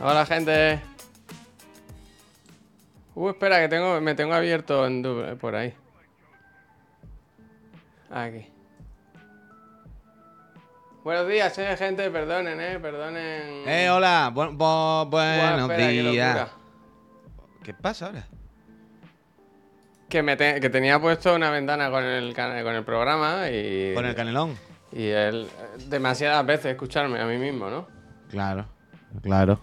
Hola, gente. Uh, espera, que tengo, me tengo abierto en du- por ahí. Aquí. Buenos días, eh, gente. Perdonen, eh. Perdonen. Eh, hola, bu- bu- Buah, buenos espera, días. ¿Qué pasa ahora? Que, me te- que tenía puesto una ventana con el, con el programa y. Con el canelón. Y él. eh, Demasiadas veces escucharme a mí mismo, ¿no? Claro, claro.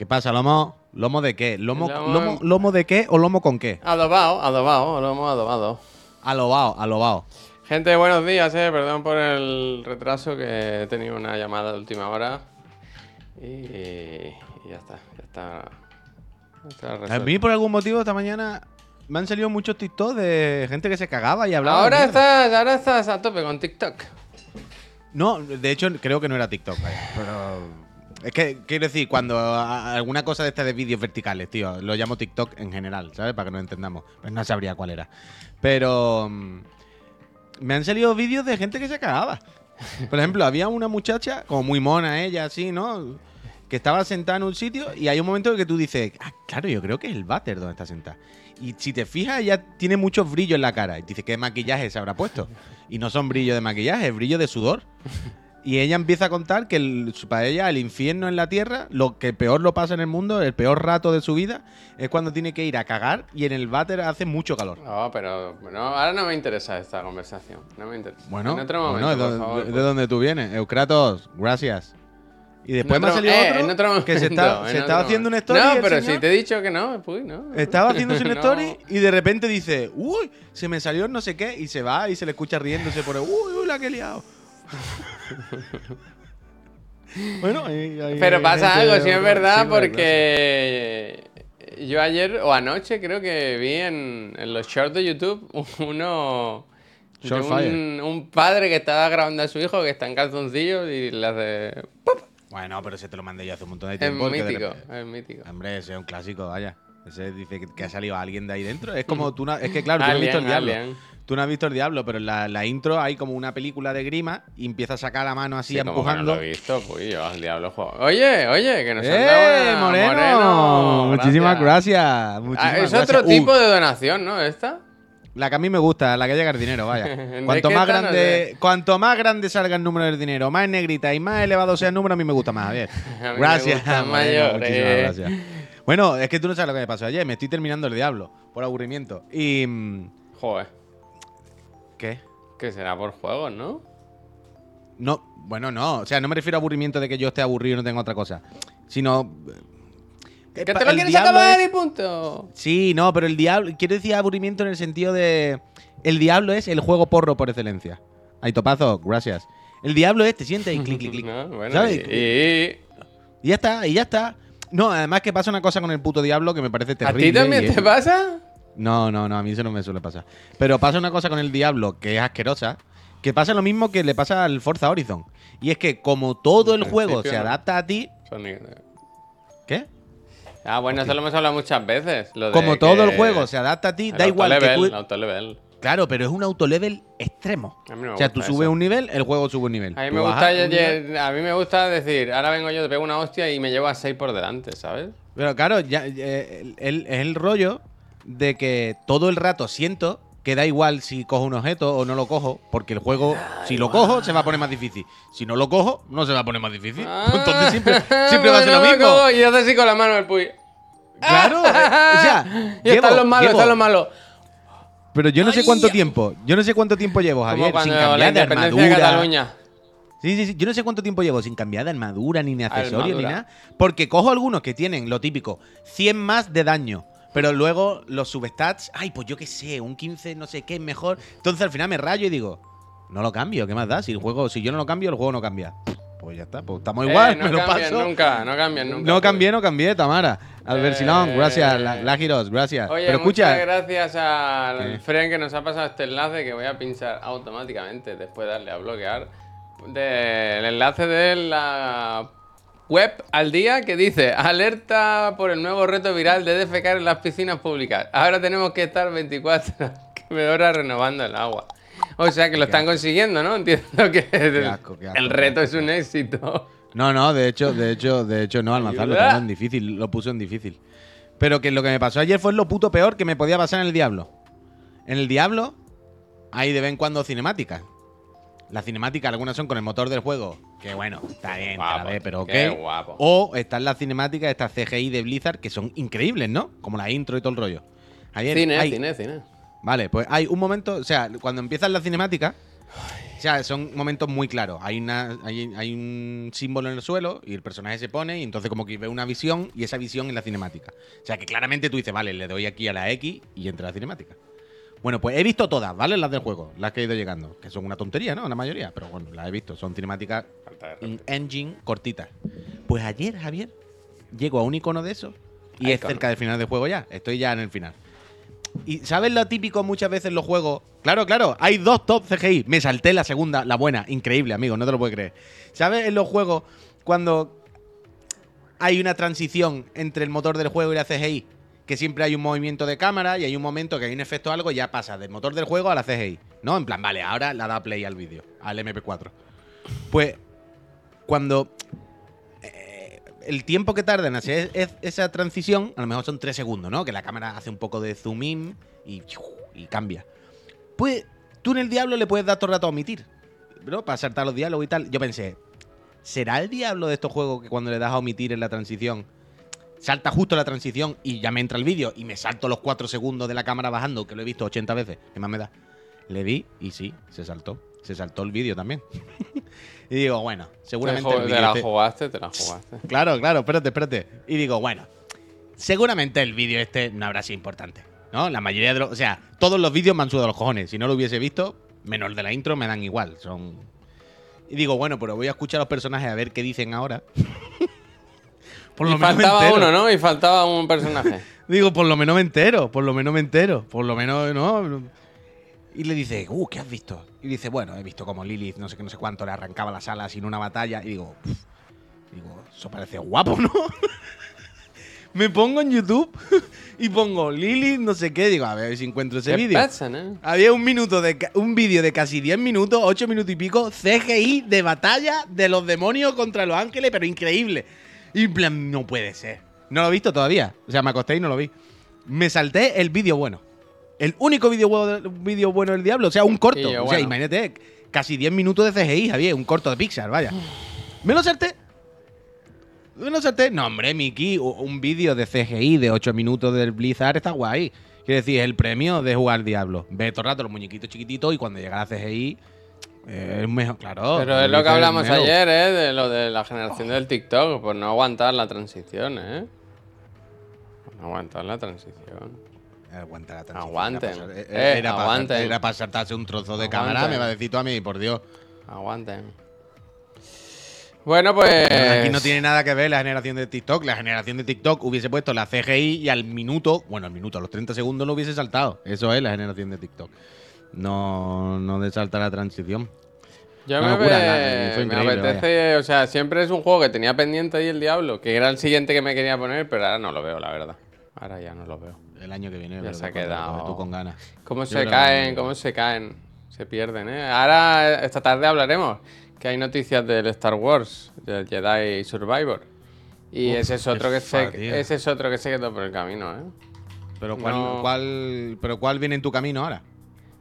¿Qué pasa, lomo? ¿Lomo de qué? ¿Lomo, Lomo- lomo, lomo de qué o lomo con qué? Adobado, adobado, lo hemos adobado. Alobao, alobao. Gente, buenos días, eh. Perdón por el retraso que he tenido una llamada de última hora. Y, y ya está, ya está. ya está A mí, por algún motivo, esta mañana me han salido muchos TikToks de gente que se cagaba y hablaba. Ahora estás, ahora estás a tope con TikTok. No, de hecho, creo que no era TikTok. Pero. Es que, quiero decir, cuando alguna cosa de estas de vídeos verticales, tío, lo llamo TikTok en general, ¿sabes? Para que nos entendamos. Pues no sabría cuál era. Pero. mm, Me han salido vídeos de gente que se cagaba. Por ejemplo, había una muchacha, como muy mona ella, así, ¿no? Que estaba sentada en un sitio y hay un momento en que tú dices, ah, claro, yo creo que es el váter donde está sentada. Y si te fijas, ella tiene muchos brillos en la cara. Y dices, ¿qué maquillaje se habrá puesto? Y no son brillos de maquillaje, es brillo de sudor. Y ella empieza a contar que el- para ella el infierno en la tierra, lo que peor lo pasa en el mundo, el peor rato de su vida, es cuando tiene que ir a cagar y en el váter hace mucho calor. No, pero bueno, ahora no me interesa esta conversación. No me interesa. Bueno, en otro bueno, momento, ¿de, por favor. de dónde tú vienes? Eucratos, gracias. Y después me ha otro- salido eh, otro en otro que se, está, momento, se estaba haciendo un momento. story. No, pero si te he dicho que no, pues no. Estaba haciéndose un No. story y de repente dice, uy, se me salió no sé qué, y se va y se le escucha riéndose por el, uy, uy, la que he liado. bueno, ahí- ahí Pero pasa gente- algo, sí es verdad, sí, porque yo ayer o anoche creo que vi en, en los shorts de YouTube uno de un, un padre que estaba grabando a su hijo que está en calzoncillos y le hace ¡pup! Bueno, pero ese te lo mandé yo hace un montón de Es tiempo. de mítico, repente- es mítico. Hombre, ese es un clásico, vaya. Ese dice que, ha salido alguien de ahí dentro. Es como tú no, es que claro, tú no has visto el Alien, diablo. Tú no has visto el diablo, pero en la, la intro hay como una película de grima y empieza a sacar la mano así Sí, como que no empujando. lo he visto, pues yo al diablo juego. Oye, oye, que nos han ¡Eh, dado una- Moreno! Muchísimas gracias. Muchísimas Ah, es gracias. otro Uh, tipo de donación, ¿no? Esta. La que a mí me gusta, la que llega el dinero, vaya. ¿De Cuanto más grande, cuanto más grande salga el número del dinero, más negrita y más elevado sea el número, a mí me gusta más, Javier. A mí Gracias, gusta Moreno, mayor, muchísimas eh. gracias. Bueno, es que tú no sabes lo que me pasó ayer, me estoy terminando el diablo por aburrimiento. Y mm, Joder, ¿qué? que será por juegos, ¿no? No, bueno, no, o sea, no me refiero a aburrimiento de que yo esté aburrido y no tenga otra cosa, sino Que eh, te lo quieres diablo acabar es- y punto. Sí, no, pero el diablo. Quiero decir aburrimiento en el sentido de. El diablo es el juego porro por excelencia. Ay, topazo, gracias. El diablo es, te sientes y clic, clic, clic. No, bueno, ¿Sabes? y- y- ya está, y ya está. No, además que pasa una cosa con el puto diablo que me parece ¿A terrible. ti también te pasa? No, no, no, a mí eso no me suele pasar. Pero pasa una cosa con el diablo que es asquerosa, que pasa lo mismo que le pasa al Forza Horizon. Y es que como todo el juego se adapta a ti. ¿Qué? Ah, bueno, eso lo hemos hablado muchas veces. lo de Como todo el juego se adapta a ti, da igual que tú. el autolevel. Claro, pero es un autolevel extremo. No o sea, tú subes eso. un nivel, el juego sube un nivel. A mí me gusta, a mí me decir, ahora vengo yo, te pego una hostia y me llevo a 6 por delante, ¿sabes? Pero claro, ya, eh, el- el- es el rollo de que todo el rato siento que da igual si cojo un objeto o no lo cojo, porque el juego, si lo cojo, se va a poner más difícil. Si no lo cojo, no se va a poner más difícil. Entonces siempre, siempre va a ser lo mismo. Y hace así con la mano el puy. Claro, o sea, y están los malos, están los malos. Pero yo no sé cuánto tiempo, yo no sé cuánto tiempo llevo, Javier, sin cambiar de de armadura. Cataluña. Sí, sí, sí. Yo no sé cuánto tiempo llevo sin cambiar de armadura, ni de accesorios, ni nada. Porque cojo algunos que tienen lo típico, 100 más de daño. Pero luego los substats, ay, pues yo qué sé, un 15, no sé qué es mejor. Entonces al final me rayo y digo, no lo cambio, ¿qué más da? Si el juego, si yo no lo cambio, el juego no cambia. Pues ya está, pues estamos igual, Eh, no me lo paso. nunca, no cambian nunca. No puy. cambié, no cambié, Tamara. Albert Silón, Eh, gracias. La, Lágiros, gracias. Oye, Pero escucha, muchas gracias al ¿Qué? Fren que nos ha pasado este enlace que voy a pinchar automáticamente después de darle a bloquear. Del enlace de la web al día que dice alerta por el nuevo reto viral de defecar en las piscinas públicas. Ahora tenemos que estar 24 horas renovando el agua. O sea que lo están consiguiendo, ¿no? Entiendo que el, asco, qué asco, el qué reto es un éxito. No, no, de hecho, de hecho, de hecho no, Ayuda. estaba en difícil, lo puso en difícil. Pero que lo que me pasó ayer fue lo puto peor que me podía pasar en el Diablo. En el Diablo hay de vez en cuando cinemáticas. Las cinemáticas, algunas son con el motor del juego, que bueno, está bien, la ves, pero ok. qué guapo. O están las cinemáticas, estas CGI de Blizzard, que son increíbles, ¿no? Como la intro y todo el rollo. Ayer Cine, hay- cine, cine. Vale, pues hay un momento, o sea, cuando empiezan las cinemáticas, o sea, son momentos muy claros. Hay, una, hay, hay un símbolo en el suelo y el personaje se pone y entonces como que ve una visión y esa visión es la cinemática. O sea, que claramente tú dices, vale, le doy aquí a la X y entra la cinemática. Bueno, pues he visto todas, ¿vale? Las del juego, las que he ido llegando. Que son una tontería, ¿no? La mayoría, pero bueno, las he visto. Son cinemáticas in engine cortitas. Pues ayer, Javier, llego a un icono de eso y Hay es cerca del final del juego ya. Estoy ya en el final. Y ¿sabes lo típico muchas veces en los juegos? Claro, claro, hay dos top CGI. Me salté la segunda, la buena. Increíble, amigo, no te lo puedes creer. ¿Sabes en los juegos cuando hay una transición entre el motor del juego y la CGI? Que siempre hay un movimiento de cámara y hay un momento que hay un efecto algo ya pasa del motor del juego a la CGI. ¿No? En plan, vale, ahora la da play al vídeo, al MP4. Pues cuando eh, el tiempo que tarda en hacer es- esa transición, a lo mejor son tres segundos, ¿no? Que la cámara hace un poco de zoom in y, y cambia. Pues tú en el diablo le puedes dar todo el rato a omitir, ¿no? Para saltar los diálogos y tal. Yo pensé, ¿será el diablo de estos juegos que cuando le das a omitir en la transición, salta justo la transición y ya me entra el vídeo y me salto los cuatro segundos de la cámara bajando, que lo he visto 80 veces? ¿Qué más me da? Le di y sí, se saltó. Se saltó el vídeo también. y digo, bueno, seguramente Te, el te la este- jugaste, te la jugaste. Claro, claro, espérate, espérate. Y digo, bueno, seguramente el vídeo este no habrá sido importante. ¿No? La mayoría de los. O sea, todos los vídeos me han sudado los cojones. Si no lo hubiese visto, menos el de la intro, me dan igual. Son. Y digo, bueno, pero voy a escuchar a los personajes a ver qué dicen ahora. por y menos me faltaba uno, ¿no? Y faltaba un personaje. Digo, por lo menos me entero, por lo menos me entero, por lo menos, ¿no? Y le dice, uh, ¿qué has visto? Y dice, bueno, he visto como Lilith, no sé qué, no sé cuánto, le arrancaba las alas sin una batalla. Y digo, digo, eso parece guapo, ¿no? me pongo en YouTube y pongo Lilith, no sé qué, digo, a ver si encuentro ese ¿Qué vídeo. pasa, no? Había un minuto de un vídeo de casi 10 minutos, 8 minutos y pico, CGI de batalla de los demonios contra los ángeles, pero increíble. Y en plan, no puede ser. No lo he visto todavía. O sea, me acosté y no lo vi. Me salté el vídeo bueno. El único vídeo bueno, vídeo bueno del diablo. O sea, un corto. O sea, imagínate, casi 10 minutos de CGI, Javier. Un corto de Pixar, vaya. Me lo salté. Me lo salté. No, hombre, Miki, un vídeo de CGI de 8 minutos del Blizzard está guay. Quiere decir, es el premio de jugar Diablo. Ve todo el rato los muñequitos chiquititos y cuando llega la CGI es mejor, claro. Pero es lo que hablamos ayer, ¿eh? De lo de la generación del TikTok, por no aguantar la transición, ¿eh? Por no aguantar la transición. Aguanta la transición. Aguanten. Era para, Eh, era, para- aguanten. era para saltarse un trozo de Aguanten. cámara, me va a decir tú a mí, por Dios. Aguanten. Bueno, pues. Aquí no tiene nada que ver la generación de TikTok. La generación de TikTok hubiese puesto la CGI y al minuto, bueno, al minuto, a los 30 segundos lo hubiese saltado. Eso es la generación de TikTok. No, no de saltar la transición. Yo me, locura, ve- me apetece, o sea, siempre es un juego que tenía pendiente ahí el diablo, que era el siguiente que me quería poner, pero ahora no lo veo, la verdad. Ahora ya no lo veo. El año que viene, Ya se ha quedado. Tú con ganas. ¿Cómo se caen? ¿Cómo se caen? Se pierden, ¿eh? Ahora, esta tarde hablaremos que hay noticias del Star Wars, del Jedi Survivor. Y Uf, ese es otro que se, tío. ese es otro que se quedó por el camino, ¿eh? Pero ¿cuál, No. cuál, pero ¿cuál viene en tu camino ahora?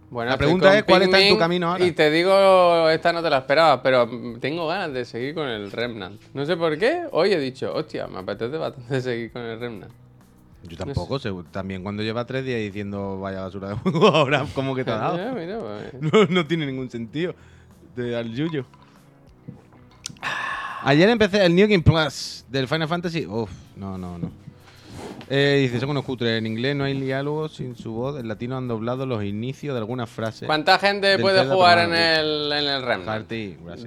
Bueno, La pregunta es, ¿cuál está en tu camino ahora? Y te digo, esta no te la esperaba, pero tengo ganas de seguir con el Remnant. No sé por qué, hoy he dicho, hostia, me apetece bastante seguir con el Remnant. Yo tampoco, sé, también cuando lleva tres días diciendo vaya basura de juego, ahora como que te ha dado. Mira, pues. No, no tiene ningún sentido. De al yuyo. Ayer empecé el New Game Plus del Final Fantasy. Uf, no, no, no. Eh, dice, son unos cutres. En inglés no hay diálogos sin su voz. En latino han doblado los inicios de algunas frases. ¿Cuánta gente puede jugar en el, en el Remnant?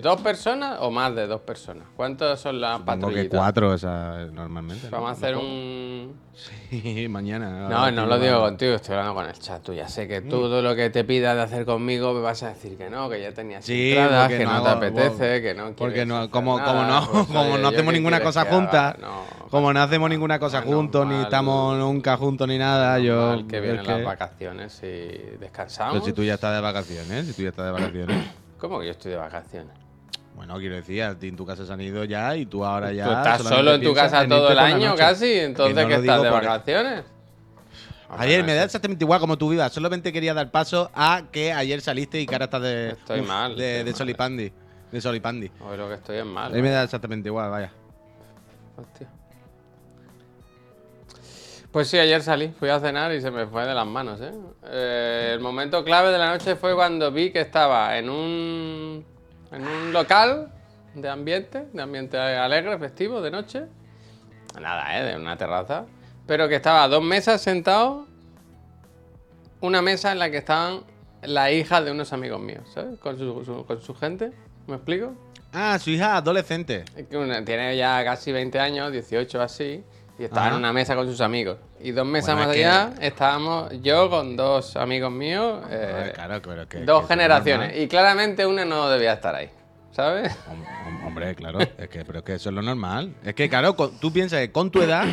¿Dos personas o más de dos personas? ¿Cuántas son las Supongo que patrullitas? cuatro, o sea, normalmente. ¿no? Vamos a hacer un... Sí, mañana. No, no lo digo contigo, estoy hablando con el chat. Tú ya sé que todo lo que te pida de hacer conmigo me vas a decir que no, que ya tenías Sí, entradas, porque que no, no te apetece, que no Porque quieres no, hacer como, como nada, no, pues, como oye, no ¿yo hacemos ninguna cosa No, como no hacemos ninguna cosa juntos, ni estamos nunca juntos ni nada, yo. mal que vienen que- las vacaciones y descansamos. Pero si tú ya estás de vacaciones, si tú ya estás de vacaciones. ¿Cómo que yo estoy de vacaciones? Bueno, quiero decir, a ti en tu casa se han ido ya y tú ahora ya. Tú estás solo en tu casa en todo el año casi, entonces no que estás de vacaciones. Ayer me da exactamente igual como tu vida. Solamente quería dar paso a que ayer saliste y que ahora estás de. Estoy mal, De, estoy de mal. Solipandi. De Solipandi. Hoy lo que estoy es A mal. mí me da exactamente igual, vaya. Hostia. Pues sí, ayer salí, fui a cenar y se me fue de las manos, ¿eh? Eh, el momento clave de la noche fue cuando vi que estaba en un, en un local de ambiente, de ambiente alegre, festivo, de noche. Nada, ¿eh? De una terraza. Pero que estaba a dos mesas sentados, una mesa en la que estaban las hijas de unos amigos míos, ¿sabes? Con su, su- con su gente, ¿me explico? Ah, su hija adolescente. Tiene ya casi 20 años, 18 así, y estaba en una mesa con sus amigos. Y dos mesas Bueno, más es que- allá estábamos yo con dos amigos míos, eh, Ah, claro, pero que. dos que- generaciones. Y claramente una no debía estar ahí, ¿sabes? Hom- hom- Hombre, claro, es que, pero es que eso es lo normal. Es que, claro, con- tú piensas que con tu edad,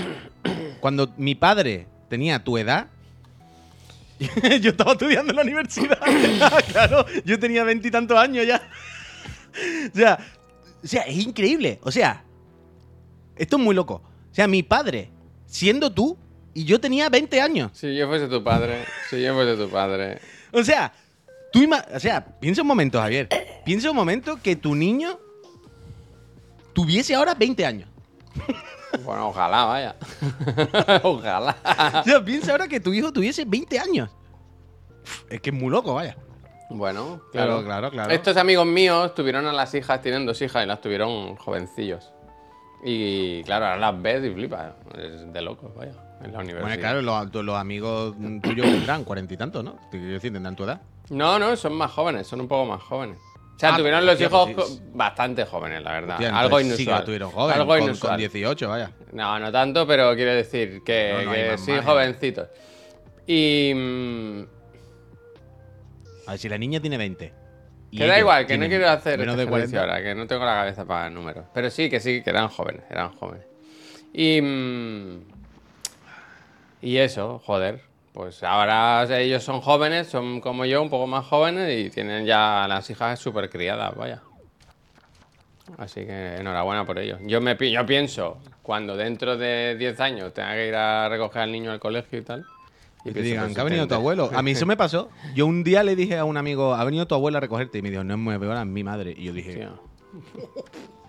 cuando mi padre tenía tu edad, yo estaba estudiando en la universidad. claro, yo tenía veintitantos años ya. o, sea, o sea, es increíble. O sea, esto es muy loco. O sea, mi padre, siendo tú, y yo tenía 20 años. Si yo fuese tu padre, si yo fuese tu padre. O sea, tú ima- o sea, piensa un momento, Javier. Piensa un momento que tu niño tuviese ahora 20 años. Bueno, ojalá, vaya. ojalá. O sea, piensa ahora que tu hijo tuviese 20 años. Es que es muy loco, vaya. Bueno, Claro, claro. claro, claro. Estos amigos míos tuvieron a las hijas, tienen dos hijas y las tuvieron jovencillos. Y claro, ahora las ves y flipas. Es de locos, vaya. En la universidad. Bueno, claro, los, amigos tuyos tendrán cuarenta y tantos, ¿no? Te quiero decir, tendrán tu edad. No, no, son más jóvenes, son un poco más jóvenes. O sea, Ah, tuvieron los hijos pues sí. bastante jóvenes, la verdad. Hostia, Algo entonces sí que inusual. tuvieron jóvenes, Algo con, inusual. con 18, vaya. No, no tanto, pero quiero decir que, No, no hay que más sí, jovencitos. Y. mm, A ver, si la niña tiene 20. Que da igual, que no quiero hacer menos de ejercicio 40. ahora, que no tengo la cabeza para números. Pero sí, que sí, que eran jóvenes, eran jóvenes. Y. mm, y eso, joder. Pues ahora ellos son jóvenes, son como yo, un poco más jóvenes y tienen ya las hijas súper criadas, vaya. Así que enhorabuena por ello. Yo, me, yo pienso, cuando dentro de 10 años tenga que ir a recoger al niño al colegio y tal. Y te pienso, digan que ha venido tu 70. abuelo. A mí eso me pasó. Yo un día le dije a un amigo, ha venido tu abuela a recogerte. Y me dijo, no es muy peor, es mi madre. Y yo dije.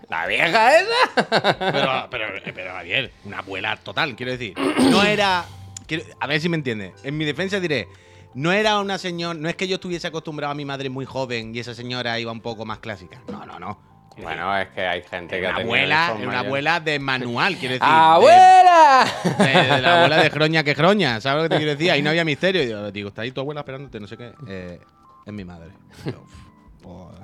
¿La vieja esa? pero, pero, pero Javier, una abuela total, quiero decir. No era. quiero- a ver si me entiendes. En mi defensa diré. No era una señora. No es que yo estuviese acostumbrado a mi madre muy joven y esa señora iba un poco más clásica. No, no, no. Bueno, es que hay gente que ha una tenido abuela, una abuela de manual, quiero decir. de- ¡Abuela! De, de la abuela de Groña que Groña, ¿sabes lo que te quiero decir? Ahí no había misterio. Y yo digo, está ahí tu abuela esperándote, no sé qué. Eh, es mi madre. Yo, pues,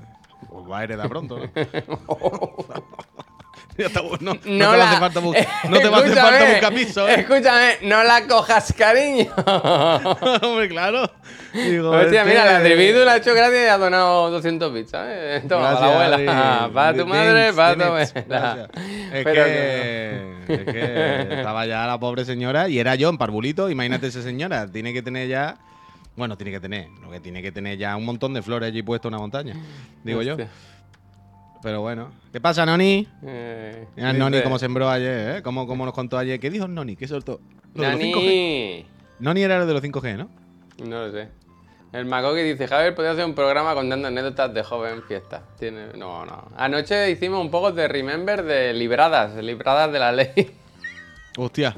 pues va a heredar pronto, ¿no? Ya está, no, no te va a hacer falta, no te hacer falta Escúchame, buscar piso, ¿eh? Escúchame, no la cojas, cariño. Hombre, claro. Digo, Hostia, este- mira, la Trividu le ha hecho gracia y ha donado 200 bits, ¿sabes? Toma, Gracias, la abuela. Para tu madre, para tu abuela. Es Pero que, es que estaba ya la pobre señora y era yo en parvulito. Imagínate esa señora. Tiene que tener ya. Bueno, tiene que tener. Lo que tiene que tener ya un montón de flores allí puesto en una montaña. Digo yo. Pero bueno. ¿Qué pasa, Noni? Eh, Mira Noni cómo sembró ayer, ¿eh? ¿Cómo, cómo nos contó ayer? ¿Qué dijo Noni? ¿Qué soltó? Lo de los 5G. Nani. Noni era el de los 5G, ¿no? No lo sé. El Macoqui dice, Javier, podría hacer un programa contando anécdotas de joven fiesta. Tiene... No, no. Anoche hicimos un poco de Remember de libradas, libradas de la ley. Hostia.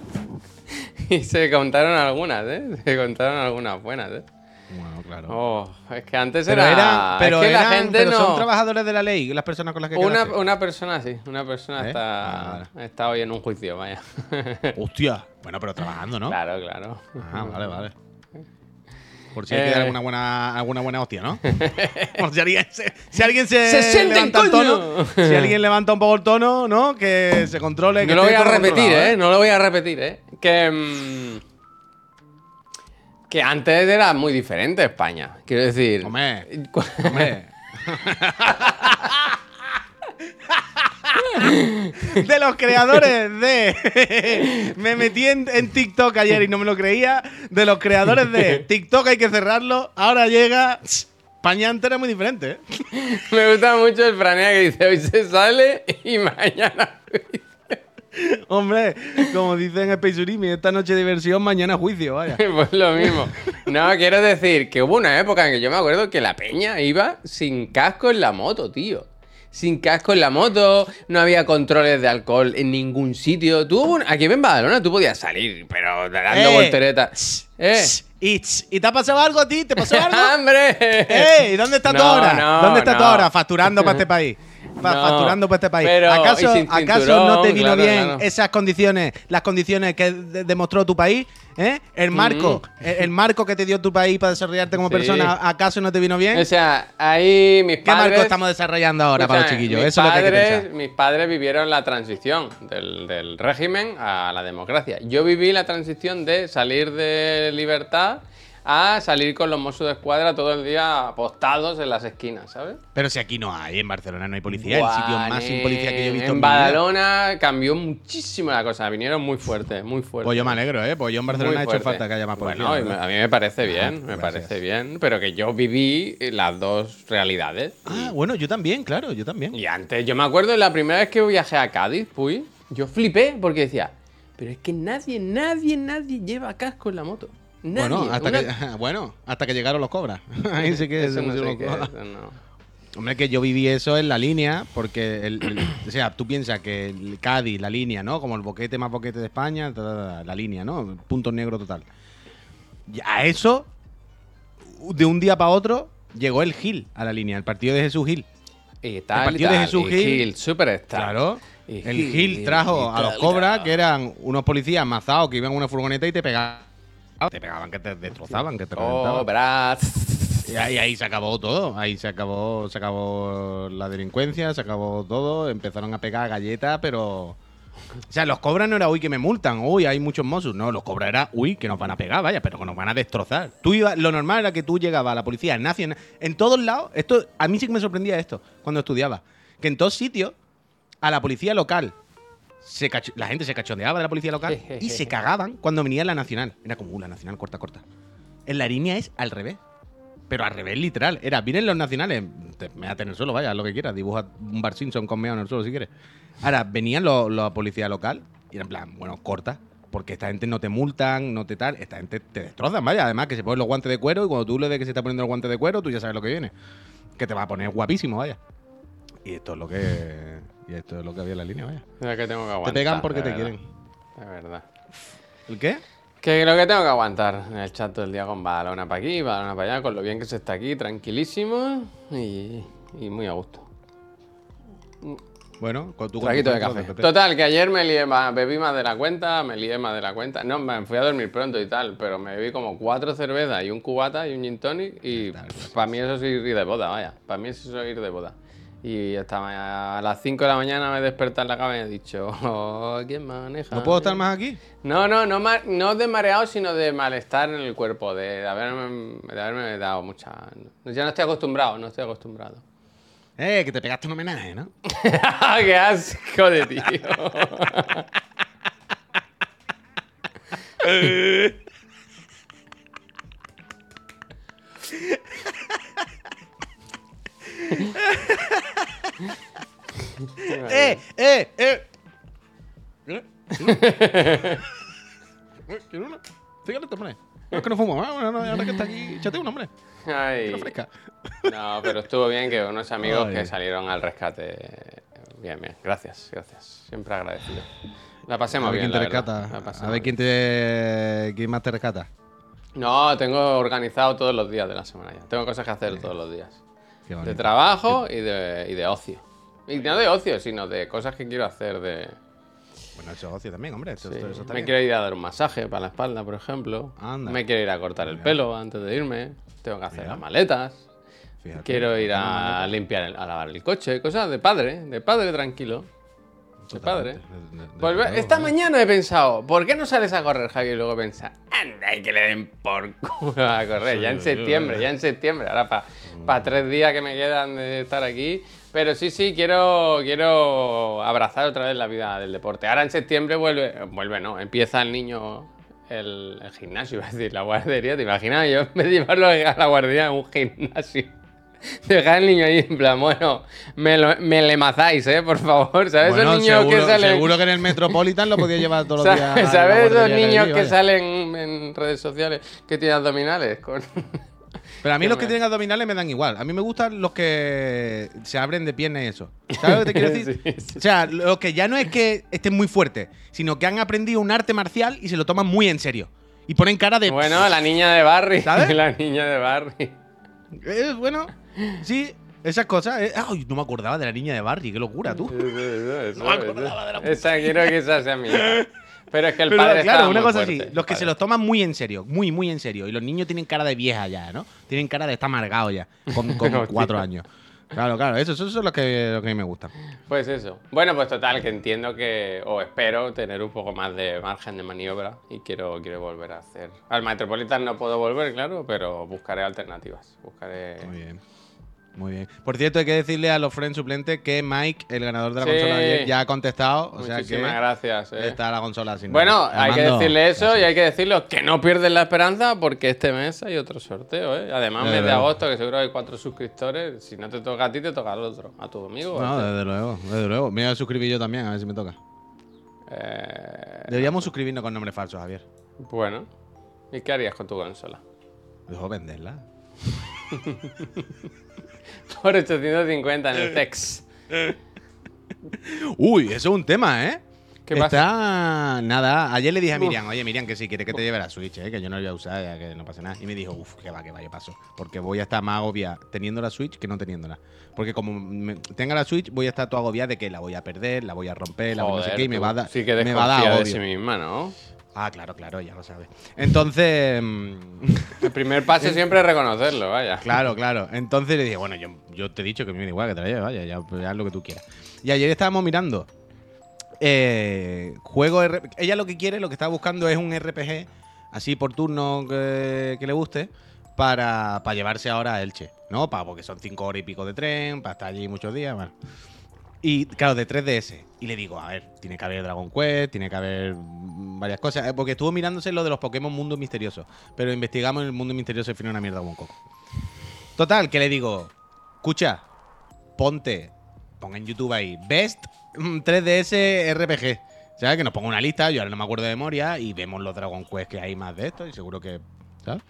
y se contaron algunas, ¿eh? Se contaron algunas buenas, ¿eh? Bueno, claro. Oh, es que antes pero era... pero es que eran- la gente pero no... son trabajadores de la ley, las personas con las que Una, quedaste. una persona sí, una persona ¿Eh? está, Ah, está hoy en un juicio, vaya. Hostia. Bueno, pero trabajando, ¿no? Claro, claro. Ah, vale, vale. Por si hay que Eh. dar alguna buena, alguna buena hostia, ¿no? Por si alguien se, si alguien se, ¡Se levanta el tono, si alguien levanta un poco el tono, ¿no? Que se controle. que No lo voy a repetir, controlado, ¿eh? No lo voy a repetir, ¿eh? Que. mm, que antes era muy diferente España. Quiero decir. Hombre, cu- hombre. de los creadores de. me metí en, en TikTok ayer y no me lo creía. De los creadores de TikTok hay que cerrarlo. Ahora llega. España es muy diferente, ¿eh? Me gusta mucho el franea que dice hoy se sale y mañana. Hombre, como dicen en Space Urimi, esta noche diversión, mañana juicio, vaya. pues lo mismo. No, quiero decir que hubo una época en que yo me acuerdo que la peña iba sin casco en la moto, tío. Sin casco en la moto, no había controles de alcohol en ningún sitio. Tú, aquí en Badalona tú podías salir, pero dando Eh, volteretas. ¿Eh? ¿Y, ¿Y te ha pasado algo a ti? ¿Te pasó algo? ¡Hombre! ¡Ey! ¿Dónde estás tú ahora? no, ¿Dónde estás tú no. ahora? Facturando para este país. Facturando para este país. pero- ¿Acaso, ¿acaso no te vino claro, bien claro. esas condiciones, las condiciones que de- demostró tu país? ¿Eh? El marco, el, el marco que te dio tu país para desarrollarte como Sí. persona, ¿acaso no te vino bien? O sea, ahí mis ¿Qué padres... marco estamos desarrollando ahora para los chiquillos? Mis Eso es lo que hay que padres, mis padres vivieron la transición del, del régimen a la democracia. Yo viví la transición de salir de libertad a salir con los Mossos de Escuadra todo el día apostados en las esquinas, ¿sabes? Pero si aquí no hay, en Barcelona no hay policía, el sitio más sin policía que yo he visto En. Badalona cambió muchísimo la cosa, vinieron muy fuertes, muy fuertes. Pues yo me alegro, ¿eh? Pues yo en Barcelona he hecho falta que haya más policía. Bueno, me- a mí me parece bien, me gracias. parece bien, pero que yo viví las dos realidades. Ah, bueno, yo también, claro, yo también. Y antes, yo me acuerdo la primera vez que viajé a Cádiz, Puy, yo flipé porque decía, pero es que nadie, nadie, nadie lleva casco en la moto. Nadie. Bueno hasta, Una- que, bueno, hasta que llegaron los cobras. Ahí sí que se no los es, cobras. eso no. Hombre, que yo viví eso en la línea, porque, el, el- o sea, tú piensas que el Cádiz, la línea, ¿no? Como el boquete más boquete de España, ta, ta, ta, la línea, ¿no? Punto negro total. Y a eso, de un día para otro, llegó el Gil a la línea, el partido de Jesús Gil. Y tal, partido y de Jesús y Gil, Gil, superstar. Claro. Y El Gil, Gil trajo y a los cobras, que eran unos policías mazados que iban en una furgoneta y te pegaban. Te pegaban, que te destrozaban, que te reventaban. Cobras. Y ahí, ahí se acabó todo. Ahí se acabó, se acabó la delincuencia, se acabó todo. Empezaron a pegar galletas, pero. O sea, los cobras no era uy que me multan, uy, hay muchos Mossos. No, los cobras era uy que nos van a pegar, vaya, pero que nos van a destrozar. Tú ibas, lo normal era que tú llegabas a la policía nacional. En todos lados, esto, a mí sí que me sorprendía esto cuando estudiaba. Que en todos sitios, a la policía local, se cacho- la gente se cachondeaba de la policía local y se cagaban cuando venía la nacional. Era como, uh, la nacional corta, corta. En la línea es al revés. Pero al revés, literal. Era, vienen los nacionales, te, me en el suelo, vaya, lo que quieras. Dibuja un Bar Simpson con en el suelo si quieres. Ahora, venían los, los policía local y era en plan, bueno, corta. Porque esta gente no te multan, no te tal. Esta gente te destrozan, vaya. Además, que se ponen los guantes de cuero y cuando tú le ves que se está poniendo los guantes de cuero, tú ya sabes lo que viene. Que te va a poner guapísimo, vaya. Y esto es lo que. Y esto es lo que había en la línea, vaya. Es que tengo que aguantar. te pegan porque te verdad, quieren. De verdad. ¿El qué? Que lo que tengo que aguantar en el chat todo el día con Badalona para aquí, Badalona para allá, con lo bien que se está aquí, tranquilísimo y, y muy a gusto. Bueno, con tu Traguito de café. Total, que ayer me lié más, bebí más de la cuenta, me lié más de la cuenta. No, me fui a dormir pronto y tal, pero me bebí como cuatro cervezas y un cubata y un gin tonic y para mí eso es ir de boda, vaya. Para mí eso es ir de boda. Y hasta a las 5 de la mañana me he despertado en la cama y he dicho, oh, ¿quién maneja? ¿No puedo estar más aquí? No, no, no, no de mareado, sino de malestar en el cuerpo, de, haberme, de haberme dado mucha... Ya no estoy acostumbrado, no estoy acostumbrado. Eh, que te pegaste un homenaje, ¿no? ¡Qué asco de tío! ¡Eh, eh, eh! ¿Eh? ¿Eh? ¿Quieres una? Cigarrito, hombre. No, es que no fumo. Ah, no, ahora que está aquí, échate una, hombre. Ay. Fresca. No, pero estuvo bien que unos amigos Ay. que salieron al rescate. Bien, bien. Gracias, gracias. Siempre agradecido. La pasemos A ver bien. quién te la verdad. La rescata. pasemos A ver quién te. ¿Quién más te rescata? No, tengo organizado todos los días de la semana ya. Tengo cosas que hacer todos los días. De trabajo y de, y de ocio. Y no de ocio, sino de cosas que quiero hacer de... Bueno, eso es ocio también, hombre. Eso, sí. eso Me quiero ir a dar un masaje para la espalda, por ejemplo. Anda. Me quiero ir a cortar el pelo antes de irme. Tengo que hacer Mira. las maletas. Fíjate. Quiero ir a limpiar, el- a lavar el coche. Cosas de padre, de padre tranquilo. De padre. De- de- Esta mañana he pensado, ¿por qué no sales a correr, Javi? Y luego pensar, anda, y que le den por culo a correr. Ya en septiembre, ya en septiembre. Ahora para tres días que me quedan de estar aquí. Pero sí, sí, quiero, quiero abrazar otra vez la vida del deporte. Ahora en septiembre vuelve, vuelve no, empieza el niño el, el gimnasio, iba a decir, la guardería. ¿Te imaginas? Yo en vez de llevarlo a la guardería en un gimnasio. Deja al niño ahí en plan, bueno, me, lo- me le mazáis, ¿eh? Por favor, ¿sabes Bueno, esos niños seguro, que salen? seguro que en el Metropolitan lo podía llevar todos los días. ¿Sabes, la ¿sabes esos niños allí, que vaya. salen en redes sociales que tienen abdominales? Con... Pero a mí que los que tienen abdominales me dan igual. A mí me gustan los que se abren de piernas y eso. ¿Sabes lo que te quiero decir? Sí, sí. O sea, los que ya no es que estén muy fuertes, sino que han aprendido un arte marcial y se lo toman muy en serio. Y ponen cara de. Bueno, la niña de Barry. ¿Sabes? La niña de Barry. Eh, bueno, sí, esas cosas. eh. Ay, no me acordaba de la niña de Barry, qué locura, tú. No me acordaba de la puta. Esa quiero que esa sea hija. Pero es que el Pero padre claro, una muy cosa fuerte, así, los que se los toman muy en serio, muy, muy en serio. Y los niños tienen cara de vieja ya, ¿no? Tienen cara de estar amargado ya, con, cuatro años. Claro, claro, eso, eso los que, los que a mí me gustan. Pues eso. Bueno, pues total, que entiendo que, o espero tener un poco más de margen de maniobra y quiero, quiero volver a hacer. Al Metropolitan no puedo volver, claro, pero buscaré alternativas. Buscaré. Muy bien. Muy bien. Por cierto, hay que decirle a los friends suplentes que Mike, el ganador de la Sí. consola de ayer, ya ha contestado. O sea que Muchísimas gracias. eh. está la consola sin Bueno, nada. hay que decirle eso gracias. y hay que decirlo que no pierden la esperanza porque este mes hay otro sorteo, ¿eh? Además, Desde mes de agosto, que seguro hay cuatro suscriptores. Si no te toca a ti, te toca al otro, a tu amigo. No, este. desde luego, desde luego. Me voy a suscribir yo también, a ver si me toca. Eh, Deberíamos suscribirnos con nombres falsos, Javier. bueno, ¿y qué harías con tu consola? Dejo venderla. Por 850 en el Tex. Uy, eso es un tema, ¿eh? ¿Qué Está... pasa? Nada, ayer le dije a. Miriam, oye Miriam, que si quiere que te lleve la Switch, ¿eh? que yo no la voy a usar, ya que no pasa nada. Y me dijo, uff, que va, que va, yo paso. Porque voy a estar más agobiada teniendo la Switch que no teniéndola. Porque como me- tenga la Switch, voy a estar todo agobiada de que la voy a perder, la voy a romper, la voy a no sé Joder, qué, y me tú va a dar, Sí que me va a dar desconfía de sí misma, ¿no? Ah, claro, claro, ya lo sabes. Entonces, mm, El primer paso siempre es reconocerlo, vaya. claro, claro. Entonces le dije, bueno, yo, yo te he dicho que me da igual que te la lleves, vaya, ya, pues, haz lo que tú quieras. Y ayer estábamos mirando eh, juego Ella lo que quiere, lo que está buscando es un RPG, así por turno que, que le guste, para, para llevarse ahora a Elche, ¿no? Para, porque son cinco horas y pico de tren, para estar allí muchos días, bueno. Y claro, de 3DS. Y le digo, a ver, tiene que haber Dragon Quest, tiene que haber mm, varias cosas. eh, Porque estuvo mirándose lo de los Pokémon Mundo Misterioso. Pero investigamos el Mundo Misterioso y final una mierda un coco. Total, que le digo, escucha, ponte, pon en YouTube ahí, Best mm, 3DS RPG. ¿Sabes? Que nos ponga una lista, yo ahora no me acuerdo de memoria, y vemos los Dragon Quest que hay más de esto, y seguro que. ¿Sabes?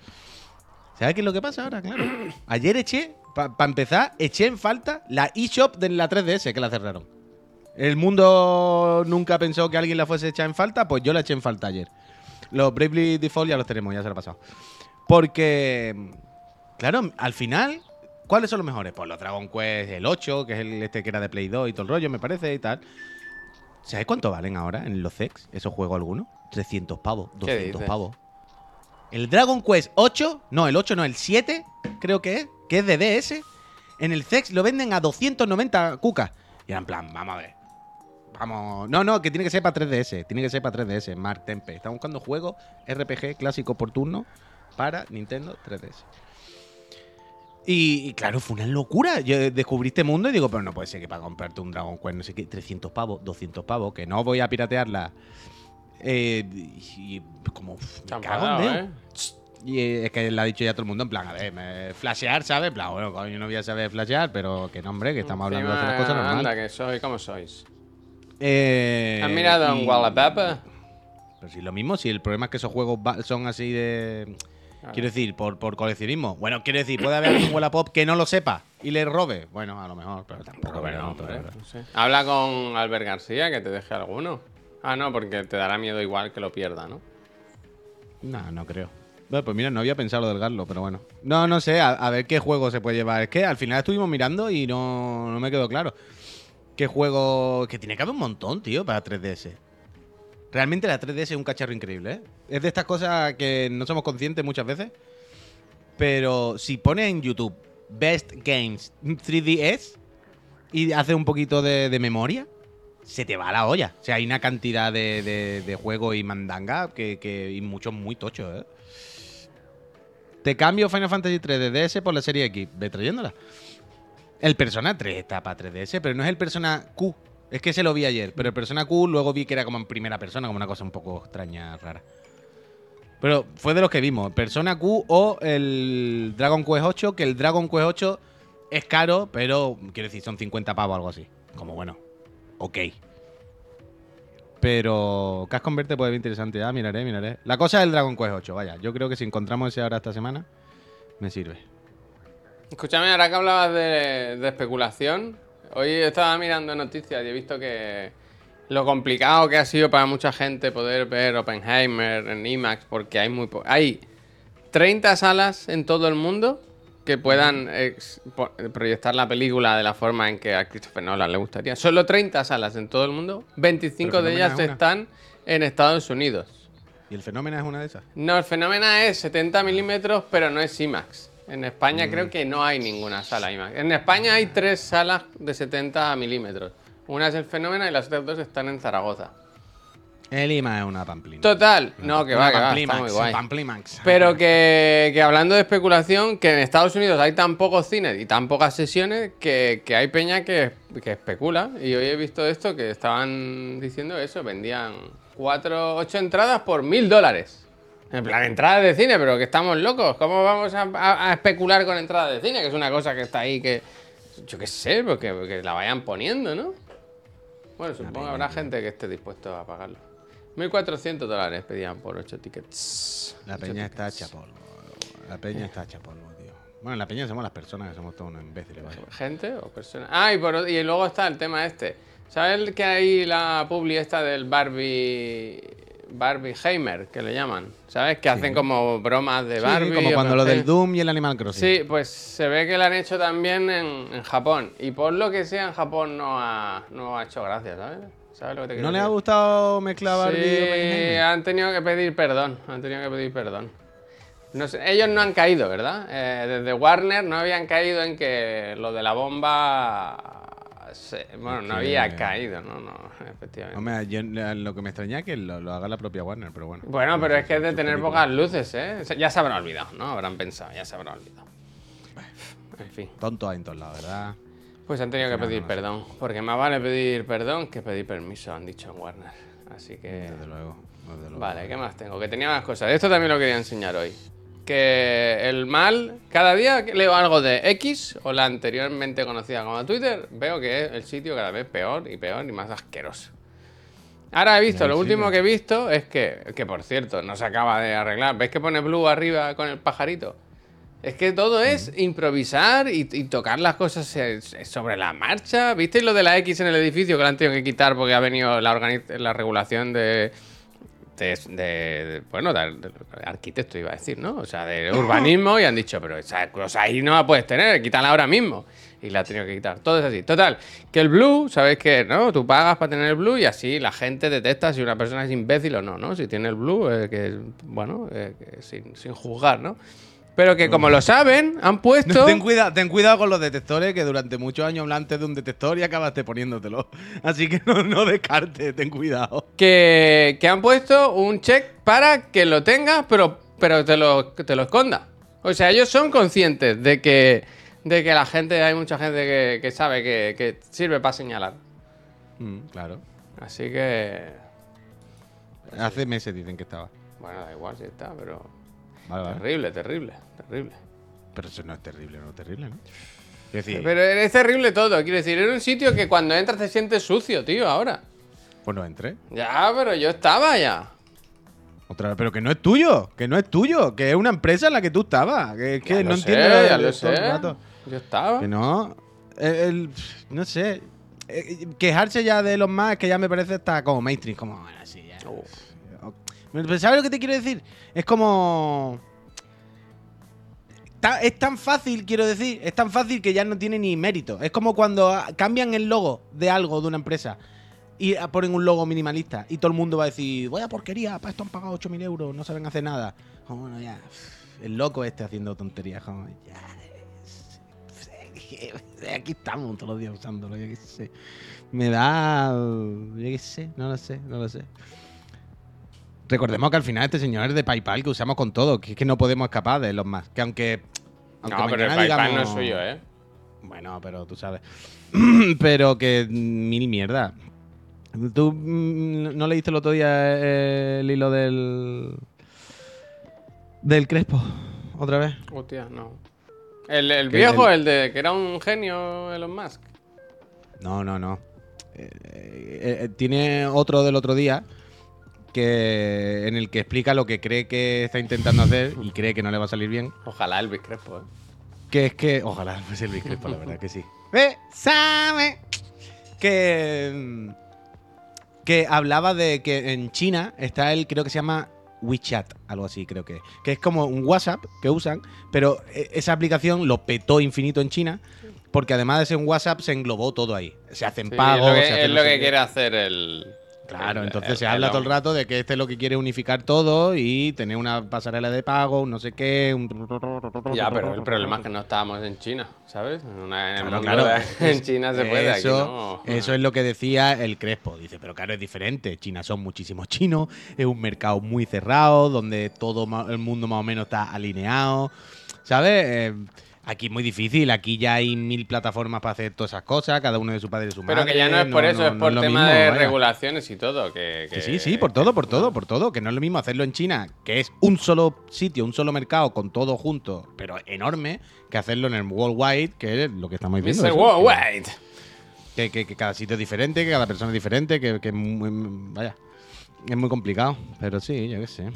¿Sabes qué es lo que pasa ahora? Claro. Ayer eché, para empezar, eché en falta la eShop de la 3DS que la cerraron. El mundo nunca pensó que alguien la fuese echar en falta, pues yo la eché en falta ayer. Los Bravely Default ya los tenemos, ya se lo ha pasado. Porque, claro, al final, ¿cuáles son los mejores? Pues los Dragon Quest, el 8, que es el este que era de Play 2 y todo el rollo, me parece, y tal. ¿Sabes cuánto valen ahora en los CEX esos juegos algunos? 300 pavos, 200 dices? pavos. El Dragon Quest 8, no, el 8 no, el 7, creo que es, que es de DS. En el CEX lo venden a 290 cucas. Y era en plan, vamos a ver. Vamos. No, no, que tiene que ser para 3DS. Tiene que ser para 3DS. Mark Tempe. Está buscando juegos RPG clásicos por turno para Nintendo 3DS. Y, y claro, fue una locura. Yo descubrí este mundo y digo, pero no puede ser que para comprarte un Dragon Quest, no sé qué, 300 pavos, 200 pavos, que no voy a piratearla. Eh, y y como, me cago en. ¿eh? Y eh, es que le ha dicho ya todo el mundo, en plan, a ver, me- flashear, ¿sabes? En plan, bueno, coño, yo no voy a saber flashear, pero que no, hombre, que estamos hablando de las cosas normales. Anda, que soy como sois. Eh, ¿Has mirado y- en Wallapapa? Pero si lo mismo, si el problema es que esos juegos son así de. Quiero decir, por, por coleccionismo. Bueno, quiero decir, puede haber un Wallapop que no lo sepa y le robe. Bueno, a lo mejor, pero tampoco. Pero no, pero- no sé. Habla con Albert García que te deje alguno. Ah, no, porque te dará miedo igual que lo pierda, ¿no? No, no creo. Pues mira, no había pensado lo del Garlo, pero bueno. No, no sé, a, ver qué juego se puede llevar. Es que al final estuvimos mirando y no, no me quedó claro. ¿Qué juego? Que tiene que haber un montón, tío, para 3DS. Realmente la 3DS es un cacharro increíble, ¿eh? Es de estas cosas que no somos conscientes muchas veces. Pero si pones en YouTube Best Games 3DS y haces un poquito de, memoria, se te va la olla. O sea, hay una cantidad de, de, de juegos y mandanga que, que- y muchos muy tochos, ¿eh? Te cambio Final Fantasy 3 de DS por la serie X. Ve trayéndola. El Persona 3 está para 3DS, pero no es el Persona Q. Es que se lo vi ayer. Pero el Persona Q luego vi que era como en primera persona, como una cosa un poco extraña, rara. Pero fue de los que vimos. Persona Q o el Dragon Quest 8, que el Dragon Quest 8 Es caro, pero quiero decir, son 50 pavos o algo así. Como bueno, ok. Pero Cash Converte puede ser interesante. Ah, miraré, miraré. La cosa es el Dragon Quest 8, vaya. Yo creo que si encontramos ese ahora esta semana, me sirve. Escúchame, ahora que hablabas de, especulación, hoy estaba mirando noticias y he visto que lo complicado que ha sido para mucha gente poder ver Oppenheimer en IMAX, porque hay muy po- hay 30 salas en todo el mundo que puedan proyectar la película de la forma en que a Christopher Nolan le gustaría. Solo 30 salas en todo el mundo, 25 Pero de ellas es están en Estados Unidos. ¿Y el fenómeno es una de esas? No, el fenómeno es 70 milímetros, pero no es IMAX. En España Mm. creo que no hay ninguna sala IMAX. En España hay tres salas de 70 milímetros. Una es el fenómeno y las otras dos están en Zaragoza. El IMA es una pamplina. Total, no, que va, que va, está muy guay. Pamplimax. Pero que, que hablando de especulación, que en Estados Unidos hay tan pocos cines y tan pocas sesiones que, que hay peña que, que especula. Y hoy he visto esto que estaban diciendo eso, vendían cuatro, ocho entradas por mil dólares. En plan, entradas de cine, pero que estamos locos. ¿Cómo vamos a, a- a especular con entradas de cine? Que es una cosa que está ahí que. Yo qué sé, porque, que la vayan poniendo, ¿no? Bueno, supongo que habrá gente que esté dispuesto a pagarlo. 1.400 dólares pedían por 8 tickets. La Ocho peña tickets. está hecha polvo. La peña está hecha polvo, tío. Bueno, la peña somos las personas que somos todos unos imbéciles, vaya. ¿Gente o personas? Ah, y, por y luego está el tema este. ¿Sabes que hay la publi esta del Barbie... Barbie Heimer, que le llaman? ¿Sabes? Que hacen como bromas de Sí, Barbie. como o cuando lo del Doom y el Animal Crossing. Sí, pues se ve que lo han hecho también en, en Japón. Y por lo que sea, en Japón no ha, no ha hecho gracia, ¿sabes? ¿Sabes lo que te quiero ¿No les ha gustado mezclar y Sí, Oppenheimer? han tenido que pedir perdón. Han tenido que pedir perdón. No sé, ellos no han caído, ¿verdad? Eh, desde Warner no habían caído en que lo de la bomba. se- bueno, no había caído, no, no, efectivamente. Hombre, yo- lo que me extraña es que lo, lo haga la propia Warner, pero bueno. Bueno, pero es que es de tener pocas luces, ¿eh? Se- Ya se habrán olvidado, ¿no? Habrán pensado, ya se habrán olvidado. En fin. Tonto hay en todos lados, ¿verdad? Pues han tenido que pedir perdón. Porque más vale pedir perdón que pedir permiso, han dicho en Warner. Así que. Desde luego. desde luego. Vale, ¿qué más tengo? Que tenía más cosas. Esto también lo quería enseñar hoy. Que el mal, cada día que leo algo de X o la anteriormente conocida como Twitter, veo que es el sitio cada vez peor y peor y más asqueroso. Ahora he visto, lo último que he visto es que, que por cierto, no se acaba de arreglar. ¿Ves que pone Blue arriba con el pajarito? Es que todo es improvisar y, y tocar las cosas eh, sobre la marcha. ¿Visteis lo de la X en el edificio que la han tenido que quitar porque ha venido la, la regulación de, de, de- de- bueno, de, de arquitecto iba a decir, ¿no? O sea, de urbanismo y han dicho, pero esa cosa ahí no la puedes tener, quítala ahora mismo. Y la han tenido que quitar. Todo es así. Total, que el blue, ¿sabéis qué? ¿No? Tú pagas para tener el blue y así la gente detecta si una persona es imbécil o no, ¿no? Si tiene el blue, eh, que, bueno, eh, que sin, sin juzgar, ¿no? Pero que como lo saben, han puesto... Ten, cuidado, ten cuidado con los detectores, que durante muchos años hablaste de un detector y acabaste poniéndotelo. Así que no, no descartes, ten cuidado. que, que han puesto un check para que lo tengas, pero, pero te, lo, te lo esconda. O sea, ellos son conscientes de que, de que la gente, hay mucha gente que, que sabe que, que sirve para señalar. Mm, claro. Así que, Hace meses dicen que estaba. bueno, da igual si está, pero Vale, vale. terrible, terrible, terrible. Pero eso no es terrible, no es terrible, ¿no? Es decir, Pero es terrible todo, quiero decir, era un sitio que cuando entras te sientes sucio, tío, ahora. pues no entré. Ya, pero yo estaba ya. Otra vez, pero que no es tuyo, que no es tuyo, que es una empresa en la que tú estabas. Que que Ya no lo sé, entiendo ya lo sé. Yo estaba. Que no. El, el- no sé. Eh, Quejarse ya de los más que ya me parece hasta como mainstream. Como, bueno, sí, ya. Uf. ¿Sabes lo que te quiero decir? Es como. Es tan fácil, quiero decir, es tan fácil que ya no tiene ni mérito. Es como cuando cambian el logo de algo, de una empresa, y ponen un logo minimalista, y todo el mundo va a decir, vaya porquería, para esto han pagado 8.000 euros, no saben hacer nada. Como, bueno, ya, el loco este haciendo tonterías, como, ya, aquí estamos todos los días usándolo, yo qué sé. Me da, yo qué sé, no lo sé, no lo sé. Recordemos que al final este señor es de PayPal que usamos con todo, que es que no podemos escapar de los más. Que aunque. aunque No, pero el PayPal no es suyo, ¿eh? Bueno, pero tú sabes. pero que mil mierda. ¿Tú mm, no leíste el otro día eh, el hilo del. del Crespo? ¿Otra vez? Hostia, no. ¿El, el viejo, el- el de que era un genio Elon Musk? No, no, no. Eh, eh, eh, tiene otro del otro día que en el que explica lo que cree que está intentando hacer y cree que no le va a salir bien. Ojalá Elvis Crespo, ¿eh? Que es que. Ojalá fuese el Crespo, la verdad que sí. Bésame. Que. mm, Que hablaba de que en China está el, creo que se llama WeChat, algo así, creo que. Que es como un WhatsApp que usan, pero e- esa aplicación lo petó infinito en China. Porque además de ser un WhatsApp, se englobó todo ahí. Se hacen Sí, pagos. es lo que, se hacen es lo que quiere hacer el. Claro, el- entonces el- se habla el todo el rato de que este es lo que quiere unificar todo y tener una pasarela de pago, un no sé qué. Un... Ya, pero el problema es que no estábamos en China, ¿sabes? Una- en Claro, mundo claro. de- en China se puede, aquí eso, no. eso es lo que decía el Crespo. Dice, pero claro, es diferente. China son muchísimos chinos, es un mercado muy cerrado, donde todo el mundo más o menos está alineado. ¿Sabes? Eh, aquí es muy difícil, aquí ya hay mil plataformas para hacer todas esas cosas, cada uno de su padre y su madre. Pero que ya no es por eso, es por lo tema mismo, de vaya. regulaciones y todo. Que, Que que- sí, sí, por todo, por todo, por todo. Que no es lo mismo hacerlo en China, que es un solo sitio, un solo mercado con todo junto, pero enorme, que hacerlo en el worldwide, que es lo que estamos diciendo. Mr. eso, Worldwide. Que, que- que cada sitio es diferente, que cada persona es diferente, que, que es muy- vaya, es muy complicado. Pero sí, yo qué sé.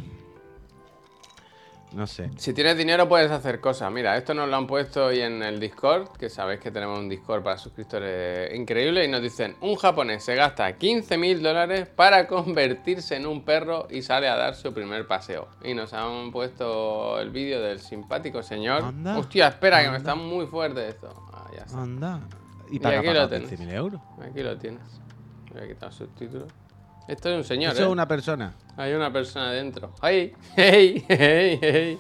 No sé. Si tienes dinero puedes hacer cosas. Mira, esto nos lo han puesto hoy en el Discord, que sabéis que tenemos un Discord para suscriptores increíble, y nos dicen, un japonés se gasta 15 mil dólares para convertirse en un perro y sale a dar su primer paseo. Y nos han puesto el vídeo del simpático señor. Anda, Hostia, espera, que me está muy fuerte esto. Ah, ya está. Anda. Y Y paga aquí lo pagado tenéis. 15.000 euros. Aquí lo tienes. Voy a quitar subtítulos. Esto es un señor, Eso ¿eh? es una persona. Hay una persona dentro. ¡Hey! ¡Hey! ¡Hey! ¡Hey!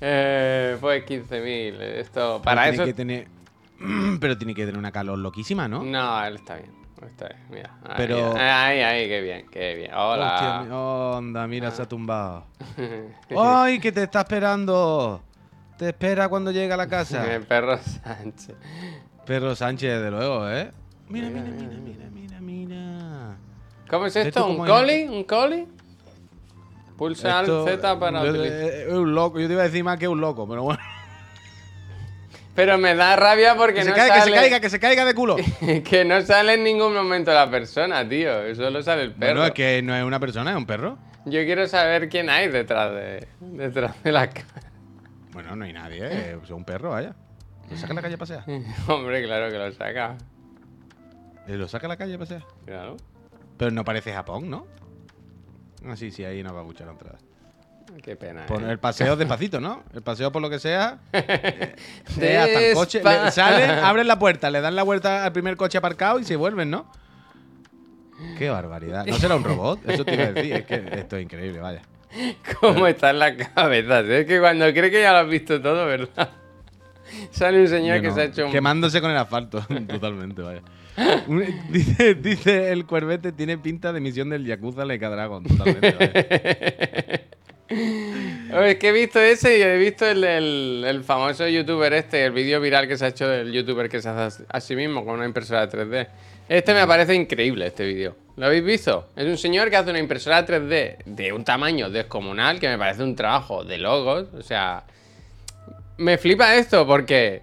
Eh, pues 15.000. Esto. Para Pero eso. Tiene que tener, pero tiene que tener una calor loquísima, ¿no? No, él está bien. Está bien. Mira. Ahí, Pero- Ahí, ahí, qué bien, qué bien. Hostia, Hola. mi- onda, mira, se ha tumbado. ¡Ay, que te está esperando! Te espera cuando llega a la casa. El perro Sánchez. Perro Sánchez, desde luego, ¿eh? Mira, mira, mira, mira, mira, mira. ¿Cómo es ¿Ves esto? ¿Un coli? ¿Un coli? Pulsa Esto- al Z para es- utilizar. Es un loco, yo te iba a decir más que un loco, pero bueno. Pero me da rabia porque Que se no caiga, que se sale. caiga, que se caiga de culo. que no sale en ningún momento la persona, tío. Solo sale el perro. Bueno, es que no es una persona, es un perro. Yo quiero saber quién hay detrás de, detrás de la cámara. Bueno, no hay nadie, ¿eh? Es un perro, vaya. Lo saca a la calle a pasear. Hombre, claro que lo saca. Eh, Lo saca a la calle a pasear. Claro. Pero no parece Japón, ¿no? Ah, sí, sí, ahí nos va a escuchar vez. Qué pena. Por ¿eh? el paseo despacito, ¿no? El paseo por lo que sea. eh, eh, hasta el coche. le- Despa- salen, abren la puerta, le dan la vuelta al primer coche aparcado y se vuelven, ¿no? Qué barbaridad. ¿No será un robot? Eso te iba a decir. Es que esto es increíble, vaya. ¿Cómo está en la cabeza? Es que cuando cree que ya lo has visto todo, ¿verdad? Sale un señor que no. se ha hecho un... Quemándose con el asfalto. Totalmente, vaya. Dice, el cuervete, tiene pinta de misión del Yakuza Leica Dragon. Totalmente, Es que he visto ese y he visto el, del el famoso youtuber este, el vídeo viral que se ha hecho del youtuber que se hace a sí mismo con una impresora 3D. Este me parece increíble, este vídeo. ¿Lo habéis visto? Es un señor que hace una impresora 3D de un tamaño descomunal que me parece un trabajo de logos. O sea, me flipa esto porque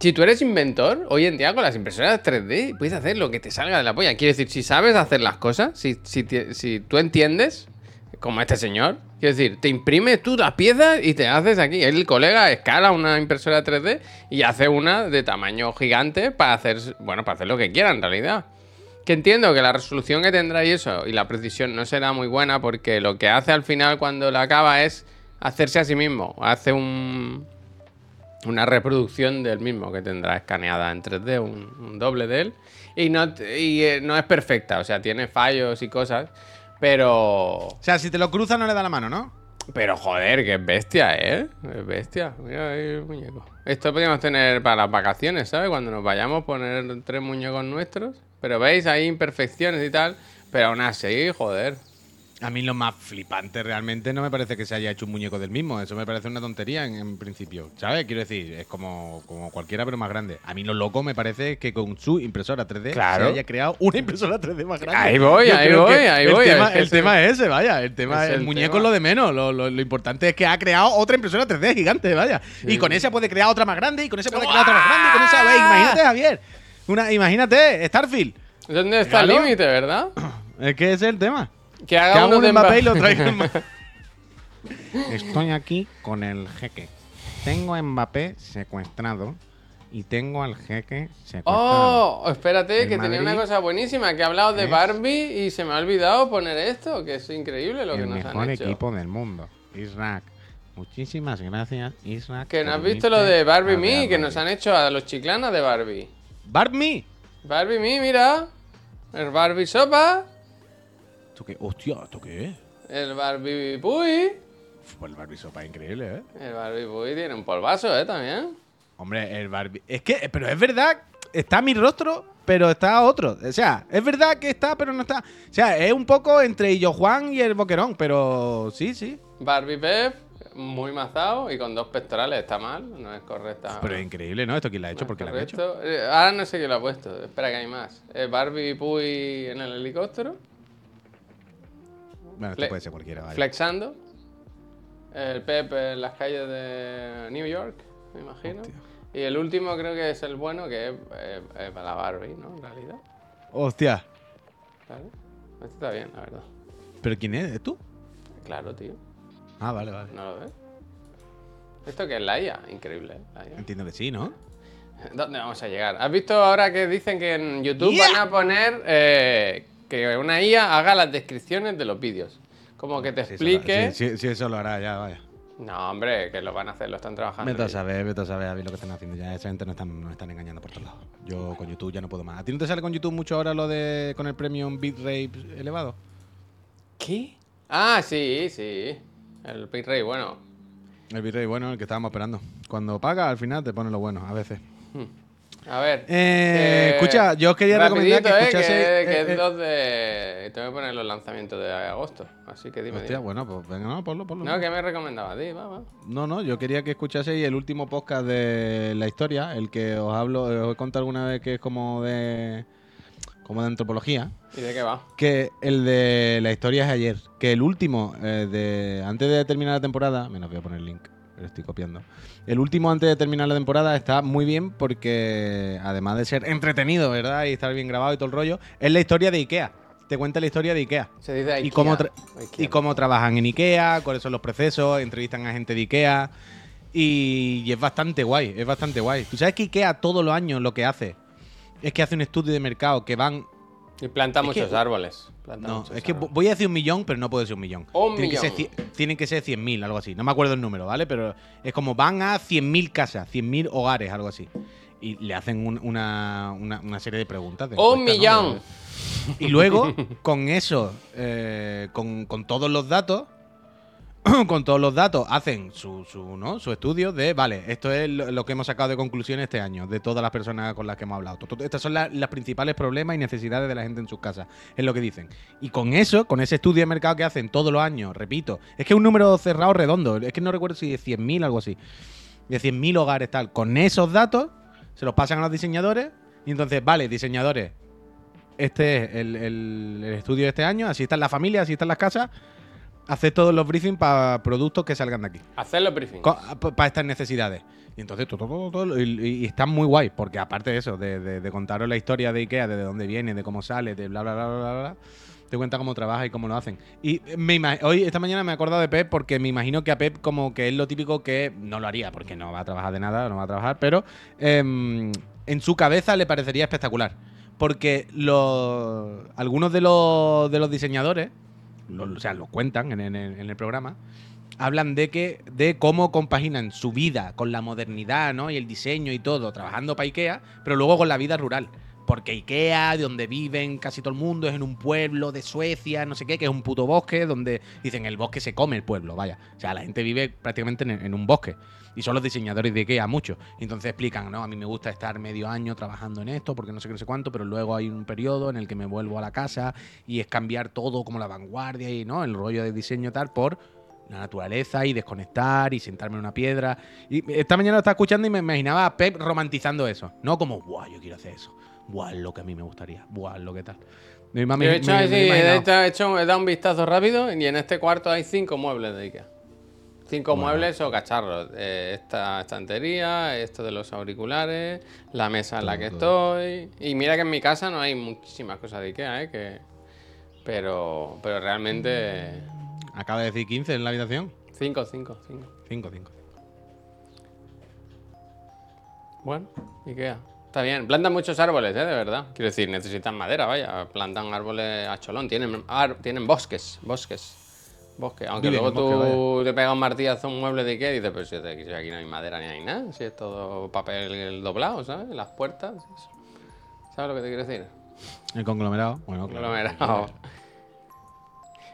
si tú eres inventor, hoy en día con las impresoras 3D puedes hacer lo que te salga de la polla. Quiero decir, si sabes hacer las cosas, si, si, si tú entiendes, como este señor, quiero decir, te imprimes tú las piezas y te haces aquí. El colega escala una impresora 3D y hace una de tamaño gigante para hacer, bueno, para hacer lo que quiera en realidad. Que entiendo que la resolución que tendrá y eso, y la precisión no será muy buena porque lo que hace al final cuando la acaba es hacerse a sí mismo. Hace un, una reproducción del mismo que tendrá escaneada en 3D, un, un doble de él. Y, no, y eh, no es perfecta, o sea, tiene fallos y cosas, pero... O sea, si te lo cruza no le da la mano, ¿no? Pero joder, que es bestia, ¿eh? Es bestia. Mira ahí el muñeco. Esto podríamos tener para las vacaciones, ¿sabes? Cuando nos vayamos, poner tres muñecos nuestros. Pero veis, hay imperfecciones y tal. Pero aún así, joder. A mí lo más flipante realmente no me parece que se haya hecho un muñeco del mismo. Eso me parece una tontería en, en principio. ¿Sabes? Quiero decir, es como, como cualquiera, pero más grande. A mí lo loco me parece que con su impresora 3D Claro. se haya creado una impresora 3D más grande. Ahí voy, Yo ahí voy, ahí el voy. Tema, Es que el tema es ese, vaya. El tema, es el, el muñeco tema. es lo de menos. Lo, lo- lo importante es que ha creado otra impresora 3D gigante, vaya. Y con esa puede crear otra más grande, y con esa puede crear otra más grande, y con esa, ve, imagínate, Javier. Una, imagínate, Starfield. ¿Dónde está el límite, verdad? Es que ese es el tema. Que Que haga uno de Mbappé y lo Ma- Estoy aquí con el jeque. Tengo a Mbappé secuestrado y tengo al jeque secuestrado. Oh, espérate, El que tenía una cosa buenísima, que he hablado de Barbie y se me ha olvidado poner esto, que es increíble lo que el nos mejor han hecho. equipo del mundo. Israq. Muchísimas gracias, Israq. Que no has visto lo de Barbie Me, que nos han hecho a los chiclanas de Barbie. Barbie. Barbie Me, mira. El Barbie Sopa, ¿Esto qué? Hostia, ¿esto qué es? el Barbie Puy. Pues el Barbie sopa es increíble, ¿eh? El Barbie Puy tiene un polvazo, ¿eh? También. Hombre, el Barbie. Es que, pero es verdad, está mi rostro, pero está otro. O sea, es verdad que está, pero no está. O sea, es un poco entre Illo Juan y el Boquerón, pero sí, sí. Barbie Pep, muy mazado y con dos pectorales, está mal, no es correcta. Pero es increíble, ¿no? ¿Esto quién lo ha No hecho? es ¿Por qué lo ha hecho? Eh, ahora no sé quién lo ha puesto, espera que hay más. Eh, Barbie Puy en el helicóptero, Bueno, esto puede ser cualquiera, vale. flexando. El Pep en las calles de New York, me imagino. Hostia. Y el último creo que es el bueno, que es, para la Barbie, ¿no? En realidad. Hostia. ¿Vale? Este está bien, la verdad. ¿Pero quién es? ¿Es tú? Claro, tío. Ah, vale, vale. ¿No lo ves? ¿Esto que es la IA? Increíble, ¿eh? La IA. Entiendo que sí, ¿no? ¿Dónde vamos a llegar? ¿Has visto ahora que dicen que en YouTube Yeah. van a poner eh, que una IA haga las descripciones de los vídeos? Como que te Sí, eso lo- explique. Sí, sí, sí, eso lo hará ya, vaya. No, hombre, que lo van a hacer, lo están trabajando. Vete a saber, vete a saber a ver lo que están haciendo ya. Esa gente nos están, nos están engañando por todos lados. Yo con YouTube ya no puedo más. ¿A ti no te sale con YouTube mucho ahora lo de con el premium bitrate elevado? ¿Qué? Ah, sí, sí. El bitrate, bueno. El bitrate bueno, el que estábamos esperando. Cuando paga, al final te pone lo bueno, a veces. A ver. Eh, escucha, yo os quería recomendar que eh, escuchase- que, que eh, es eh. 2 de. Tengo que poner los lanzamientos de agosto. Así que dime. Hostia, dime. bueno, pues venga, no, ponlo, ponlo. No, que me recomendaba ti, va, va. No, no, yo quería que escuchaseis el último podcast de la historia, el que os hablo, os he contado alguna vez que es como de como de antropología, ¿Y de qué va? que el de la historia es ayer, que el último eh, de antes de terminar la temporada, menos voy a poner el link, pero estoy copiando. El último antes de terminar la temporada está muy bien porque además de ser entretenido, ¿verdad? Y estar bien grabado y todo el rollo, es la historia de IKEA. Te cuenta la historia de IKEA. Se dice y Ikea. cómo, tra- Ikea. y cómo trabajan en IKEA, cuáles son los procesos, entrevistan a gente de IKEA. Y, y es bastante guay, es bastante guay. ¿Tú sabes que IKEA todos los años lo que hace es que hace un estudio de mercado que van... Y planta Es muchos que- árboles. planta No, muchos es que árboles. voy a decir un millón, pero no puedo decir un millón. Un tienen, Que ser, tienen que ser 100.000, algo así. No me acuerdo el número, ¿vale? Pero es como van a 100.000 casas, 100.000 hogares, algo así. Y le hacen un- una, una- una serie de preguntas. de Un millón. Y luego, con eso, eh, con, con todos los datos, con todos los datos, hacen su, su, ¿no? su estudio de, vale, esto es lo, que hemos sacado de conclusión este año, de todas las personas con las que hemos hablado. Estas son la- las principales problemas y necesidades de la gente en sus casas, es lo que dicen. Y con eso, con ese estudio de mercado que hacen todos los años, repito, es que es un número cerrado redondo, es que no recuerdo si de 100.000 algo así, de 100.000 hogares tal, con esos datos se los pasan a los diseñadores y entonces, vale, diseñadores, este es el, el- el estudio de este año, así están las familias, así están las casas. Haced todos los briefings para productos que salgan de aquí. Hacer los briefings. Para estas necesidades. Y entonces todo, todo, todo, y, y están muy guay, porque aparte de eso, de, de- de contaros la historia de Ikea, de dónde viene, de cómo sale, de bla, bla, bla, bla, bla, bla, te cuenta cómo trabaja y cómo lo hacen. Y me hoy, esta mañana me he acordado de Pep porque me imagino que a Pep como que es lo típico que no lo haría, porque no va a trabajar de nada, no va a trabajar, pero em, en su cabeza le parecería espectacular. Porque los, algunos de los, de los diseñadores, o sea, lo cuentan en, el- programa, hablan de que de cómo compaginan su vida con la modernidad, ¿no? Y el diseño y todo, trabajando para IKEA, pero luego con la vida rural. porque Ikea, de donde viven casi todo el mundo, es en un pueblo de Suecia, no sé qué, que es un puto bosque, donde dicen el bosque se come el pueblo, vaya. O sea, la gente vive prácticamente en, en un bosque. Y son los diseñadores de Ikea, muchos. Entonces explican, no, a mí me gusta estar medio año trabajando en esto, porque no sé qué, no sé cuánto, pero luego hay un periodo en el que me vuelvo a la casa y es cambiar todo como la vanguardia y, ¿no? El rollo de diseño tal por la naturaleza y desconectar y sentarme en una piedra. Y esta mañana lo estaba escuchando y me imaginaba a Pep romantizando eso. No como, buah, yo quiero hacer eso. Buah, lo que a mí me gustaría. Buah, lo que tal. Me- me- Yo he me- hecho, me- me hecho, he hecho- he dado un vistazo rápido y en este cuarto hay cinco muebles de Ikea. Cinco muebles o cacharros. Eh, esta estantería, esto de los auriculares, la mesa en la que estoy. Y mira que en mi casa no hay muchísimas cosas de Ikea, ¿eh? Que... Pero, pero realmente... Acaba de decir 15 en la habitación. Cinco, cinco, cinco. 5, 5. Bueno, Ikea. Está bien. Plantan muchos árboles, ¿eh? De verdad. Quiero decir, necesitan madera, vaya. Plantan árboles a cholón. Tienen, ar- tienen bosques, bosques. Bosque. Aunque Viven luego bosque, tú te pegas un martillazo a un mueble de Ikea y dices, pero si aquí no hay madera ni hay nada. Si es todo papel doblado, ¿sabes? Las puertas. eso. ¿Sabes lo que te quiero decir? El conglomerado. Bueno, claro. Conglomerado.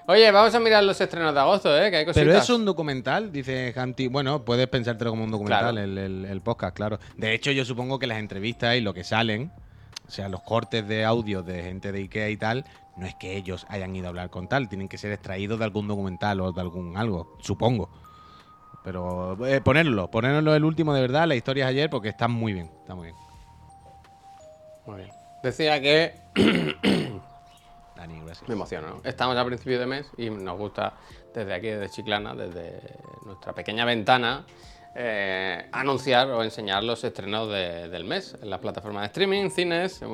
Oye, vamos a mirar los estrenos de agosto, ¿eh? Que hay cositas. Pero es un documental, dice Hamti. Bueno, puedes pensártelo como un documental, Claro. el, el- el podcast, claro. De hecho, yo supongo que las entrevistas y lo que salen, o sea, los cortes de audio de gente de Ikea y tal, no es que ellos hayan ido a hablar con tal, tienen que ser extraídos de algún documental o de algún algo, supongo. Pero eh, ponerlo, ponerlo el último de verdad, las historias ayer, porque están muy bien, está muy bien. Muy bien. Decía que Dani, gracias. Me emociona, ¿no? Estamos a principio de mes y nos gusta desde aquí, desde Chiclana, desde nuestra pequeña ventana, eh, anunciar o enseñar los estrenos de- del mes en las plataformas de streaming, cines, eh,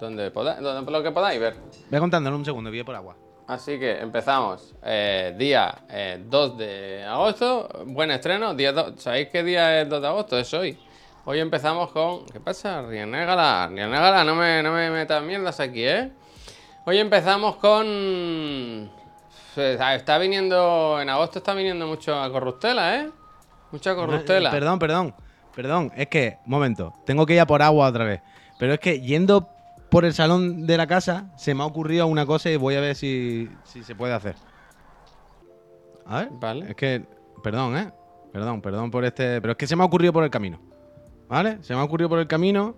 donde, poda- donde lo que podáis ver. Voy contándolo un segundo, voy por agua. Así que empezamos eh, día eh, 2 de agosto, buen estreno, día ¿sabéis qué día es 2 de agosto? Es hoy. Hoy empezamos con... ¿Qué pasa? Rianégala, Rianégala, no me, no me metas mierdas aquí, ¿eh? Hoy empezamos con... Está viniendo, en agosto está viniendo mucho a Corrustela, ¿eh? Mucha Corrustela. Eh, Perdón, perdón, perdón. Es que, momento, tengo que ir a por agua otra vez. Pero es que yendo por el salón de la casa, se me ha ocurrido una cosa y voy a ver si, si se puede hacer. A ver. Vale. Es que, perdón, ¿eh? Perdón, perdón por este. Pero es que se me ha ocurrido por el camino. ¿Vale? Se me ha ocurrido por el camino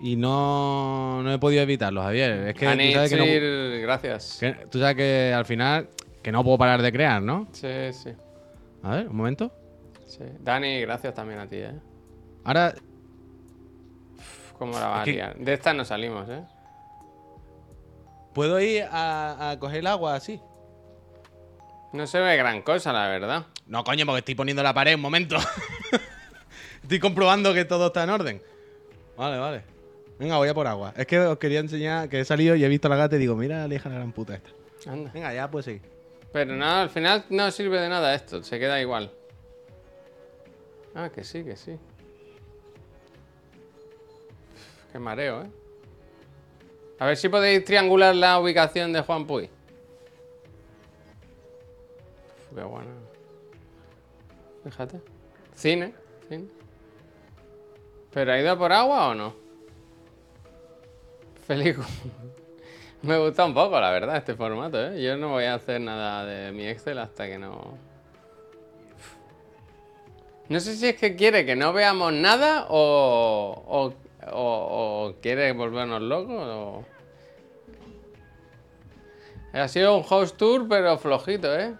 y no, no he podido evitarlo, Javier. Es que, tú sabes que, no- gracias. que- tú sabes que al final que no puedo parar de crear, ¿no? Sí, sí, A ver, un momento. Sí. Dani, gracias también a ti, ¿eh? Ahora, ¿Cómo la que- a liar? De esta no salimos, ¿eh? ¿puedo ir a, a coger el agua así? No se ve gran cosa, la verdad. No, coño, porque estoy poniendo la pared un momento. estoy comprobando que todo está en orden. Vale, vale. Venga, voy a por agua. Es que os quería enseñar que he salido y he visto la gata y digo, mira la hija la gran puta esta. Anda. Venga, ya puedes seguir. Pero no, al final no sirve de nada esto, se queda igual. Ah, que sí, que sí. Qué mareo, ¿eh? A ver si podéis triangular la ubicación de Juan Puy. Qué bueno. Fíjate. Cine, cine. ¿Pero ha ido por agua o no? Feliz. Me gusta un poco, la verdad, este formato, ¿eh? Yo no voy a hacer nada de mi Excel hasta que no... No sé si es que quiere que no veamos nada o, o, o- o quiere volvernos locos o... Ha sido un host tour, pero flojito, ¿eh?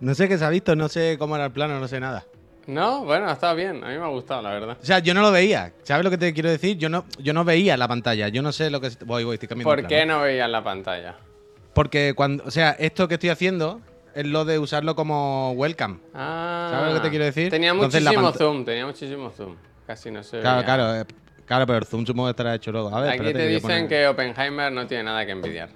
No sé qué se ha visto, no sé cómo era el plano, no sé nada. No, bueno, estado bien. A mí me ha gustado, la verdad. O sea, yo no lo veía. ¿Sabes lo que te quiero decir? Yo no, yo no veía la pantalla. Yo no sé lo que... Voy, voy, estoy cambiando ¿Por qué no veías la pantalla? Porque cuando... O sea, esto que estoy haciendo es lo de usarlo como welcome. Ah, ¿Sabes lo que te quiero decir? Tenía Entonces, muchísimo zoom, tenía muchísimo zoom. Casi no se Claro, veía. claro, eh, claro, pero el zoom supongo que estará hecho luego. A ver, Aquí espérate te voy a dicen poner- que Oppenheimer no tiene nada que envidiar.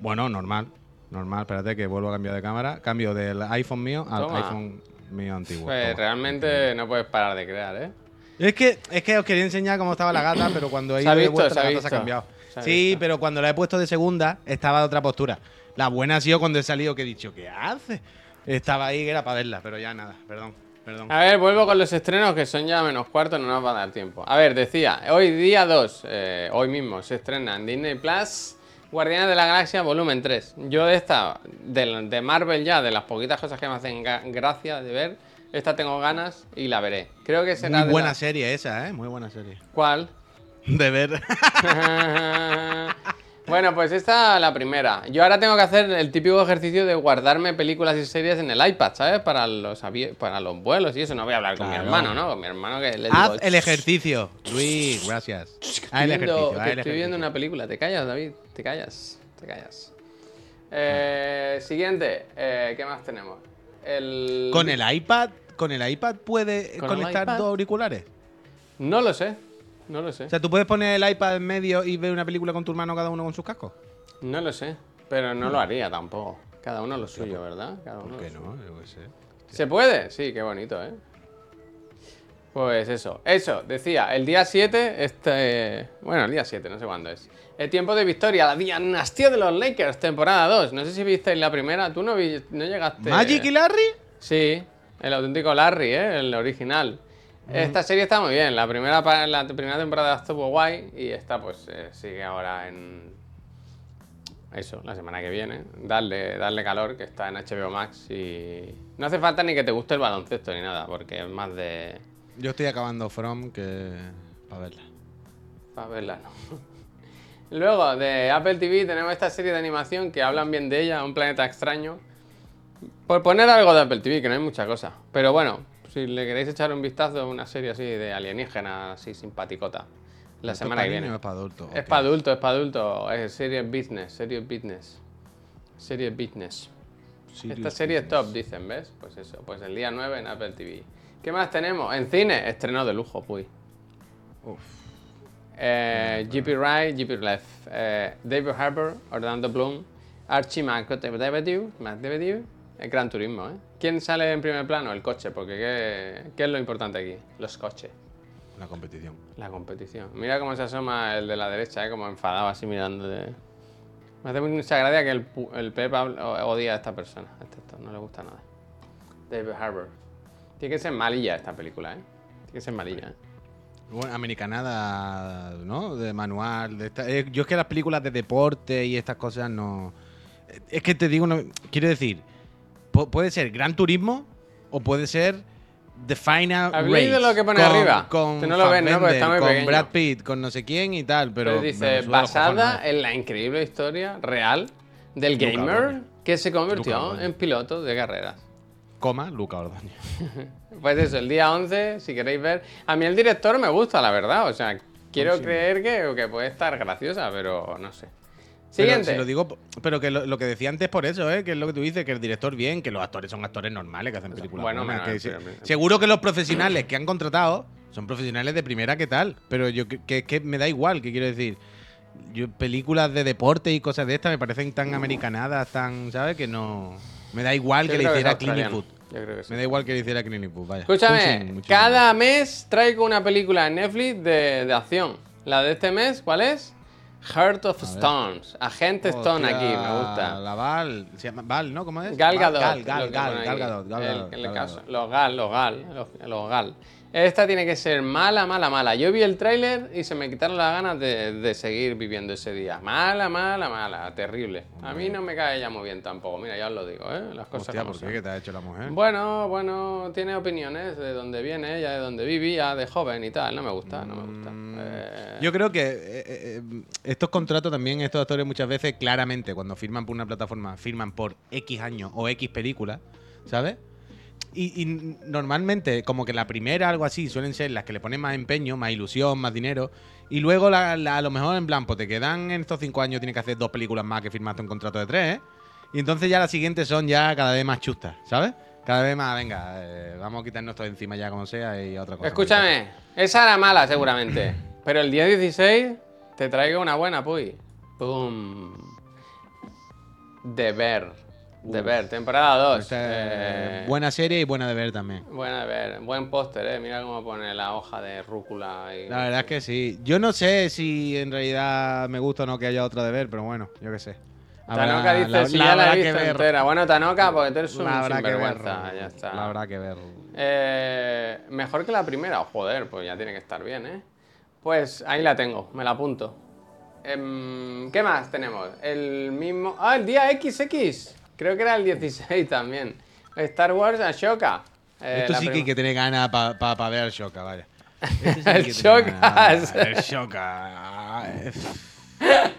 Bueno, normal. Normal, espérate que vuelvo a cambiar de cámara. Cambio del iPhone mío al Toma. iPhone mío antiguo. Pues Toma. realmente no puedes parar de crear, ¿eh? Es que, es que os quería enseñar cómo estaba la gata, pero cuando he Se ha ido de visto, vuelta se ha la gata se ha visto. cambiado. Se ha Sí, visto. pero cuando la he puesto de segunda, estaba de otra postura. La buena ha sido cuando he salido que he dicho, ¿qué hace? Estaba ahí que era para verla, pero ya nada, perdón. Perdón. A ver, vuelvo con los estrenos que son ya menos cuarto, no nos va a dar tiempo. A ver, decía, hoy día 2, eh, hoy mismo se estrena en Disney Plus Guardianes de la Galaxia Volumen 3. Yo de esta, de, de Marvel ya, de las poquitas cosas que me hacen gracia de ver, esta tengo ganas y la veré. Creo que será Muy de buena la- serie esa, ¿eh? Muy buena serie. ¿Cuál? De ver. bueno, pues esta la primera. Yo ahora tengo que hacer el típico ejercicio de guardarme películas y series en el iPad, ¿sabes? Para los, para los vuelos y eso. No voy a hablar con mi hermano, ¿no? Con mi hermano que le Haz digo, el ejercicio. Luis, gracias. Haz el Estoy viendo, ejercicio. que haz estoy viendo una película. Te callas, David. Te callas. Te callas. Eh, siguiente. Eh, ¿Qué más tenemos? El... Con el iPad, con el iPad puede ¿Con el conectar iPad? dos auriculares. No lo sé. No lo sé. O sea, tú puedes poner el iPad en medio y ver una película con tu hermano cada uno con sus cascos. No lo sé. Pero no lo haría tampoco. Cada uno lo suyo, ¿verdad? Cada uno ¿Por qué no? Yo qué sé. ¿Se puede? Sí, qué bonito, ¿eh? Pues eso, eso, decía, el día 7, este... Bueno, el día 7, no sé cuándo es. El tiempo de victoria, la dinastía de los Lakers, temporada 2. No sé si visteis la primera, tú no, vi- no llegaste... ¿Magic y Larry? Sí, el auténtico Larry, ¿eh? El original. Esta serie está muy bien, la primera, la primera temporada estuvo guay y esta pues eh, sigue ahora en... Eso, la semana que viene. Darle, darle calor, que está en HBO Max y... No hace falta ni que te guste el baloncesto ni nada, porque es más de... Yo estoy acabando From que. para verla. Para verla, no. Luego, de Apple TV tenemos esta serie de animación que hablan bien de ella, Un planeta extraño. Por poner algo de Apple TV, que no hay mucha cosa. Pero bueno, si le queréis echar un vistazo a una serie así de alienígena, así simpaticota, la ¿Esto semana que viene. es para adultos? Es para adulto, es para adulto. Es serie business, serie business. Serie business. Serious Esta serie es top, dicen, ¿ves? Pues eso, pues el día 9 en Apple TV. ¿Qué más tenemos? En cine, estreno de lujo, puy. Uf. Eh, GP Wright, GP Left, eh, David Harbour, Orlando Bloom, Archie McDevitt, McDevitt, el Gran Turismo, ¿eh? ¿Quién sale en primer plano? El coche, porque ¿qué, qué es lo importante aquí? Los coches, La competición. la competición. Mira cómo se asoma el de la derecha, ¿eh? Como enfadado así mirando de... Me hace mucha gracia que el, el Pep odia a esta persona, a este actor, no le gusta nada. David Harbour. Tiene que ser malilla esta película, ¿eh? Tiene que ser malilla, ¿eh? Bueno, americanada, ¿no? De manual. De esta- eh, yo es que las películas de deporte y estas cosas no. eh, Es que te digo, no- quiero decir, puede ser Gran Turismo o puede ser The Final ¿Habléis de Race lo que pone con- arriba? Con Que no lo ven, ¿no? Está muy con pequeño. Brad Pitt, con no sé quién y tal, pero. Pero dice, basada en la increíble historia real del Luca gamer Ordóñez. que se convirtió en piloto de carreras. Coma, Luca Ordóñez. Pues eso, el día 11, si queréis ver. A mí el director me gusta, la verdad. O sea, quiero Sí. creer que, que puede estar graciosa, pero no sé. Pero Siguiente. si lo digo, pero que lo, lo que decía antes por eso, ¿eh? que es lo que tú dices, que el director bien, que los actores son actores normales que hacen películas. bueno, buenas, que pero- se- pero- seguro que los profesionales que han contratado son profesionales de primera que tal, pero yo que, que- que me da igual, que quiero decir. Yo, películas de deporte y cosas de estas me parecen tan americanadas, tan, ¿sabes? Que no. Me da igual Yo que le hiciera que sí. Me da igual que le hiciera Clint Eastwood, vaya. Escúchame, muchísimo. cada mes traigo una película en Netflix de, de acción. La de este mes, ¿cuál es? Heart of. Stones. Agente Stone aquí, me gusta. La Val, se llama Val, ¿no? ¿Cómo es? Gal Gadot. Gal, Gal, Gal, Gal. Gadot, Gal. Los Gal, los Gal, los, los Gal. Esta tiene que ser mala, mala, mala. Yo vi el tráiler y se me quitaron las ganas de, de seguir viviendo ese día. Mala, mala, mala. Terrible. A mí no me cae ella muy bien tampoco. Mira, ya os lo digo, ¿eh? Las cosas Hostia, como ¿por qué? son. ¿Qué te ha hecho la mujer? Bueno, bueno, tiene opiniones de dónde viene ella, de dónde vivía, de joven y tal. No me gusta, no me gusta. Eh, Yo creo que eh, eh, eh, estos contratos también, estos actores muchas veces claramente cuando firman por una plataforma, firman por X años o X películas, ¿sabes? Y, y normalmente, como que la primera, algo así, suelen ser las que le ponen más empeño, más ilusión, más dinero. Y luego, la- la- a lo mejor en plan, pues te quedan en estos cinco años, tienes que hacer dos películas más que firmaste un contrato de tres, ¿eh? Y entonces ya las siguientes son ya cada vez más chustas, ¿sabes? Cada vez más, venga, eh, vamos a quitarnos todo encima ya como sea y otra cosa. Escúchame, esa era mala seguramente. Pero el día 16 te traigo una buena, puy. Boom. De ver. De ver, temporada 2. Esta es buena serie y buena de ver también. Buena de ver. Buen póster, eh. Mira cómo pone la hoja de rúcula. Y... La verdad es que sí. Yo no sé si en realidad me gusta o no que haya otra de ver, pero bueno, yo qué sé. Habrá- Tanoka dice, la- si la ya la he visto entera. Bueno, Tanoka, porque tú eres un La ver. sinvergüenza, ya está. La habrá que ver. Eh, mejor que la primera, joder, pues ya tiene que estar bien, ¿eh? Pues ahí la tengo, me la apunto. Em, ¿Qué más tenemos? El mismo... Ah, el día XX. Creo que era el 16 también. Star Wars Ashoka. Eh, Esto sí que, prim- que tiene ganas para ver el Shoka, vaya. Este sí El Shoka, ese. El Shoka.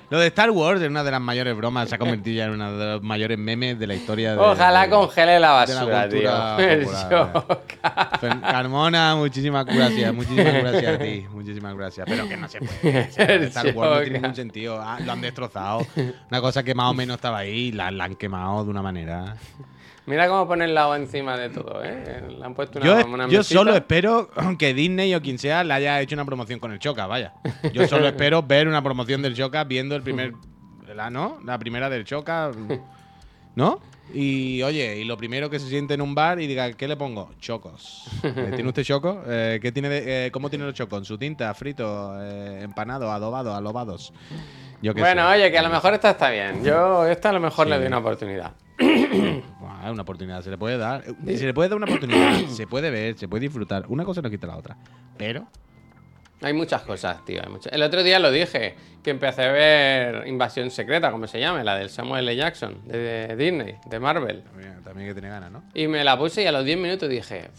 Lo de Star Wars es una de las mayores bromas, se ha convertido ya en uno de los mayores memes de la historia de. Ojalá de- congele la de la basura, tío. popular, Carmona, muchísimas gracias, muchísimas gracias a ti, muchísimas gracias. Pero que no se puede. sea, El Star Wars no tiene ningún sentido. Ah, lo han destrozado. Una cosa que más o menos estaba ahí, la, la han quemado de una manera. Mira cómo ponen la O encima de todo, ¿eh? Le han puesto una, Yo, una yo solo espero que Disney o quien sea le haya hecho una promoción con el Choca, vaya. Yo solo espero ver una promoción del Choca viendo el primer. La, ¿No? La primera del Choca. ¿No? Y oye, y lo primero que se siente en un bar y diga, ¿qué le pongo? Chocos. Eh, ¿Tiene usted choco? Eh, ¿qué tiene de- eh, ¿Cómo tiene los chocos? ¿En su tinta? ¿Frito? Eh, ¿Empanado? ¿Adobado? ¿Alobados? Yo Bueno, sé. oye, que a lo mejor esta está bien. Yo esta a lo mejor le doy una oportunidad. Es una oportunidad, se le puede dar. Eh, Se le puede dar una oportunidad, se puede ver, se puede disfrutar. Una cosa no quita la otra. Pero Hay muchas cosas, tío. hay muchas- El otro día lo dije, que empecé a ver Invasión Secreta, como se llame, la del Samuel L. Jackson, de Disney, de Marvel. también, también que tiene ganas, ¿no? Y me la puse y a los 10 minutos dije,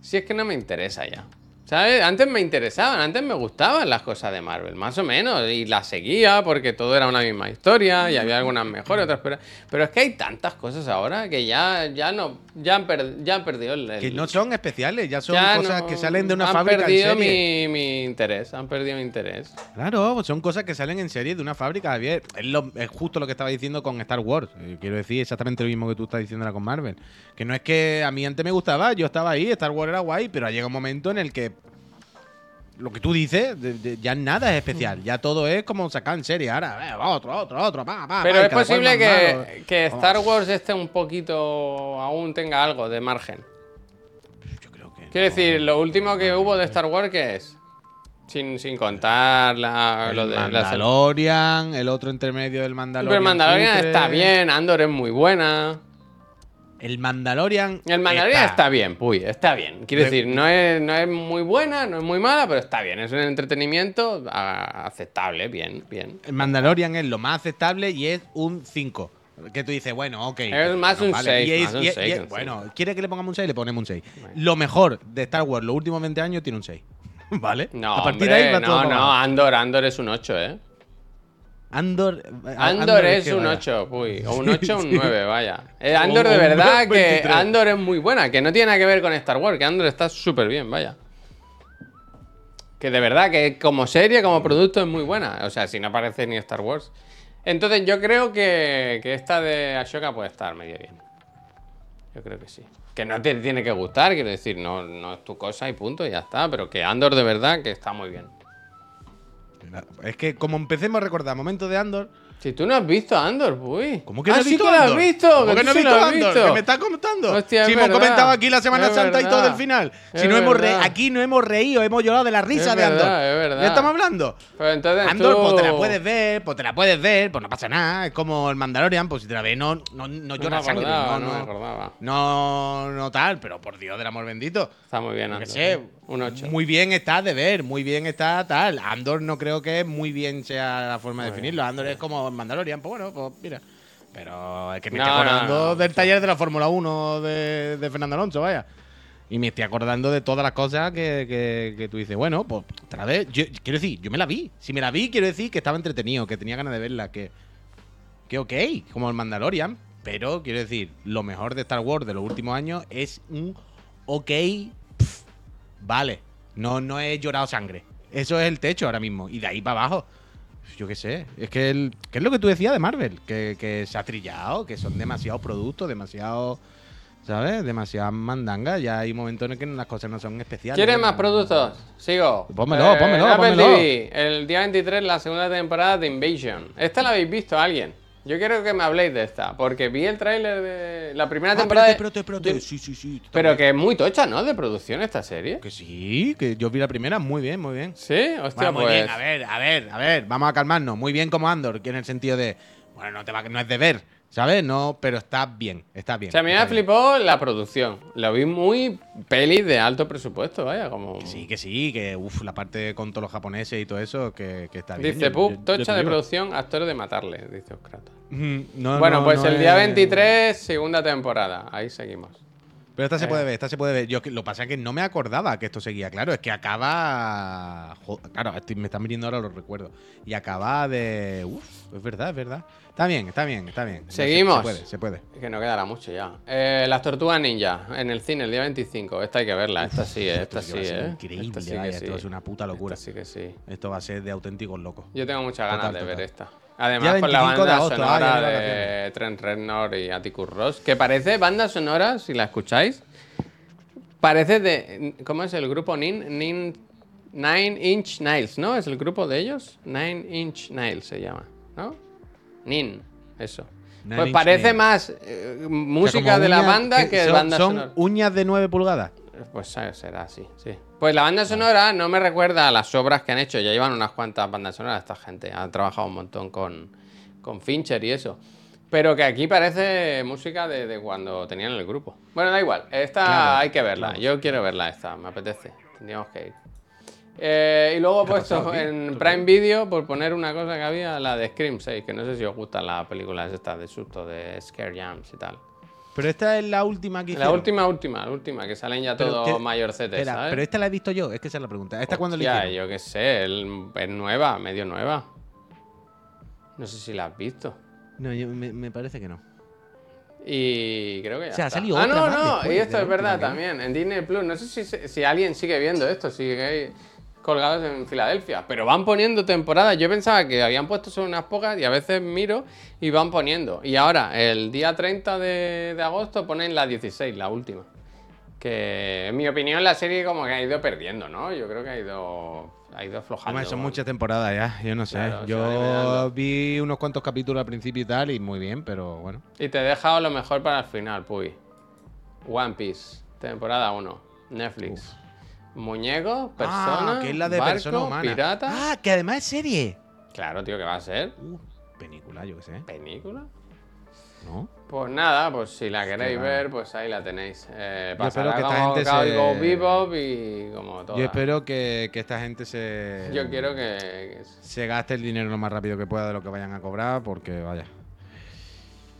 si es que no me interesa ya. ¿Sabes? Antes me interesaban, antes me gustaban las cosas de Marvel, más o menos, y las seguía porque todo era una misma historia y había algunas mejores, otras peores. Pero es que hay tantas cosas ahora que ya, ya no, ya han, per- ya han perdido el, Que no son especiales, ya son ya cosas no- que salen de una han fábrica en perdido serie. mi, mi interés, han perdido mi interés. Claro, son cosas que salen en serie de una fábrica, Javier. Es, lo- es justo lo que estaba diciendo con Star Wars. Quiero decir exactamente lo mismo que tú estás diciendo ahora con Marvel. Que no es que a mí antes me gustaba, yo estaba ahí, Star Wars era guay, pero llega un momento en el que lo que tú dices, de- de- ya nada es especial. Ya todo es como sacar en serie. Ahora, eh, otro, otro, otro, pa, pa, Pero pa, es posible malo. que, que Star Wars esté un poquito, aún tenga algo de margen. Yo creo que. Quiero decir, lo último que hubo de Star Wars, ¿qué es? Sin, sin contar la, El lo de la Mandalorian, el otro intermedio del Mandalorian. Pero el Mandalorian está bien, Andor es muy buena. El Mandalorian. El Mandalorian está, bien, puy, está bien. Quiero De- decir, no es, no es muy buena, no es muy mala, pero está bien. Es un entretenimiento ah, aceptable, bien, bien. El Mandalorian es lo más aceptable y es un 5. Que tú dices, bueno, ok. Es más bueno, un vale. 6, Y es- más un y es- 6 y es- que un bueno, ¿quiere que le pongamos un 6? Le ponemos un 6. Lo mejor de Star Wars los últimos 20 años tiene un 6. ¿Vale? No, A partir hombre, de ahí va todo no, para no. Andor, Andor es un 8, ¿eh? Andor. Andor, es que un vaya. 8, uy, o un 8 o un Sí. 9, vaya. Eh, Andor O- de verdad que 23. Andor es muy buena, que no tiene nada que ver con Star Wars, que Andor está súper bien, vaya. Que de verdad que como serie, como producto es muy buena. O sea, si no aparece ni Star Wars. Entonces yo creo que, que esta de Ashoka puede estar medio bien. Yo creo que sí. Que no te tiene que gustar, quiero decir, no, no es tu cosa y punto, y ya está. Pero que Andor de verdad que está muy bien. Es que como empecemos a recordar momentos de Andor. Si tú no has visto Andor, uy. ¿Cómo que ah, no has visto sí que lo has Andor? visto. ¿Cómo que que no has visto Andor? visto. ¿Qué me estás comentando? Hostia, si es hemos verdad. comentado aquí la Semana Es Santa y todo verdad. del final. Si Es no hemos re- verdad. aquí no hemos reído, hemos llorado de la risa de Andor. verdad, es verdad. ¿Ya estamos hablando? Pero entonces Andor, tú- pues te la puedes ver, pues te la puedes ver, pues no pasa nada. Es como el Mandalorian, pues si te la ves, no, no, no No llora me sangre. acordaba, No, no no, no, no tal, pero por Dios del amor bendito. Está muy bien Andor. qué sé, Un 8. Muy bien está de ver, muy bien está tal. Andor no creo que muy bien sea la forma de definirlo. Andor es como el Mandalorian, pues bueno, pues mira. Pero es que me No, estoy acordando no. del taller de la Fórmula 1 de, de Fernando Alonso, vaya. Y me estoy acordando de todas las cosas que, que- que tú dices, bueno, pues otra vez, yo, quiero decir, yo me la vi. Si me la vi, quiero decir que estaba entretenido, que tenía ganas de verla, que, que ok, como el Mandalorian. Pero quiero decir, lo mejor de Star Wars de los últimos años es un ok, vale. No, no he llorado sangre. Eso es el techo ahora mismo. Y de ahí para abajo. Yo qué sé. Es que, el, ¿qué es lo que tú decías de Marvel? Que, que se ha trillado, que son demasiados productos, demasiado. ¿Sabes? Demasiadas mandangas. Ya hay momentos en el que las cosas no son especiales. ¿Quieres más productos? Sigo. Pónmelo, pónmelo, Apple pónmelo. TV, el día 23, la segunda temporada de Invasion. ¿Esta la habéis visto alguien? Yo quiero que me habléis de esta, porque vi el tráiler de la primera Ah, temporada. espérate, espérate, espérate. Sí, sí, sí. Pero que es muy tocha, ¿no? De producción esta serie. Que sí, que yo vi la primera muy bien, muy bien. Sí, hostia, Bueno, muy pues. bien, a ver, a ver, a ver, vamos a calmarnos. Muy bien como Andor, que en el sentido de Bueno, no, te va, no es de ver, ¿sabes? No, pero está bien, está bien. O sea, a mí me flipó la producción. Lo vi muy peli de alto presupuesto, vaya, como... Que Sí, que sí, que uff, la parte con todos los japoneses y todo eso, que, que está bien. Dice, Pup, tocha de producción, actores de matarle, dice Oscrata. No, bueno, no, pues no el día es- 23, segunda temporada. Ahí seguimos. Pero esta se Eh. puede ver, esta se puede ver. Yo lo que pasa es que no me acordaba que esto seguía. Claro, es que acaba. Claro, estoy- me están viniendo ahora los recuerdos. Y acaba de. Uf, es verdad, es verdad. Está bien, está bien, está bien. Se- Seguimos. Se, puede, se puede. Es que no quedará mucho ya. Eh, Las Tortugas Ninja, en el cine, el día 25. Esta hay que verla, esta sí, eh, esta sí, ser eh. Increíble, Esta sí que vaya, esto sí. ser una puta locura. Esta sí que sí. Esto va a ser de auténticos locos. Yo tengo muchas ganas Total, de total. ver esta. Además, con la 25 de banda agosto, ya sonora de de. Trent Reznor y Atticus Ross, que parece banda sonora, si la escucháis, parece de... ¿Cómo es el grupo Nin? Nin Nine Inch Nails, ¿no? ¿Es el grupo de ellos? Nine Inch Nails se llama, ¿no? Nin, eso. Nine pues parece más eh, O sea, música de la banda que son, banda son sonora. uñas de 9 pulgadas. Pues sabe, será así, sí. Pues la banda sonora no me recuerda a las obras que han hecho. Ya llevan unas cuantas bandas sonoras esta gente. Han trabajado un montón con, con Fincher y eso. Pero que aquí parece música de, de cuando tenían el grupo. Bueno, da igual. Esta Claro, hay que verla. claro. Yo quiero verla esta. Me apetece. Tendríamos que ir. Eh, y luego he ¿Qué ha puesto en Prime Video, por poner una cosa que había, la de Scream 6, que no sé si os gustan las películas estas de susto, de Scare Jams y tal. Pero esta es la última que La hicieron. última, última, la última, que salen ya todos que- mayorcetes, ¿sabes? pero esta la he visto yo, es que esa es la pregunta. ¿Esta cuándo la Hostia, hicieron? yo qué sé, es nueva, medio nueva. No sé si la has visto. No, yo- me, me parece que no. Y creo que ya O sea, ha salido Ah, otra no, no, y esto es verdad también. En Disney Plus, no sé si, si alguien sigue viendo esto, sigue colgados en Filadelfia, pero van poniendo temporadas. Yo pensaba que habían puesto solo unas pocas y a veces miro y van poniendo. Y ahora, el día 30 de, de agosto, ponen la 16, la última. Que en mi opinión la serie como que ha ido perdiendo, ¿no? Yo creo que ha ido, ha ido aflojando. Hombre, son muchas temporadas ya, yo no sé. Claro, yo vi unos cuantos capítulos al principio y tal, y muy bien, pero bueno. Y te he dejado lo mejor para el final, Puy. One Piece, temporada 1, Netflix. Muñeco, persona, ah, que es la de barco, persona humana. pirata. Ah, que además es serie. Claro, tío, ¿qué va a ser? Uh, película, yo qué sé. ¿Película? ¿No? Pues nada, pues si la queréis ver, pues ahí la tenéis. Eh, Yo espero que esta gente se- Bebop y como todo. Yo espero que, que esta gente se. Yo quiero que... que- Se gaste el dinero lo más rápido que pueda de lo que vayan a cobrar, porque vaya.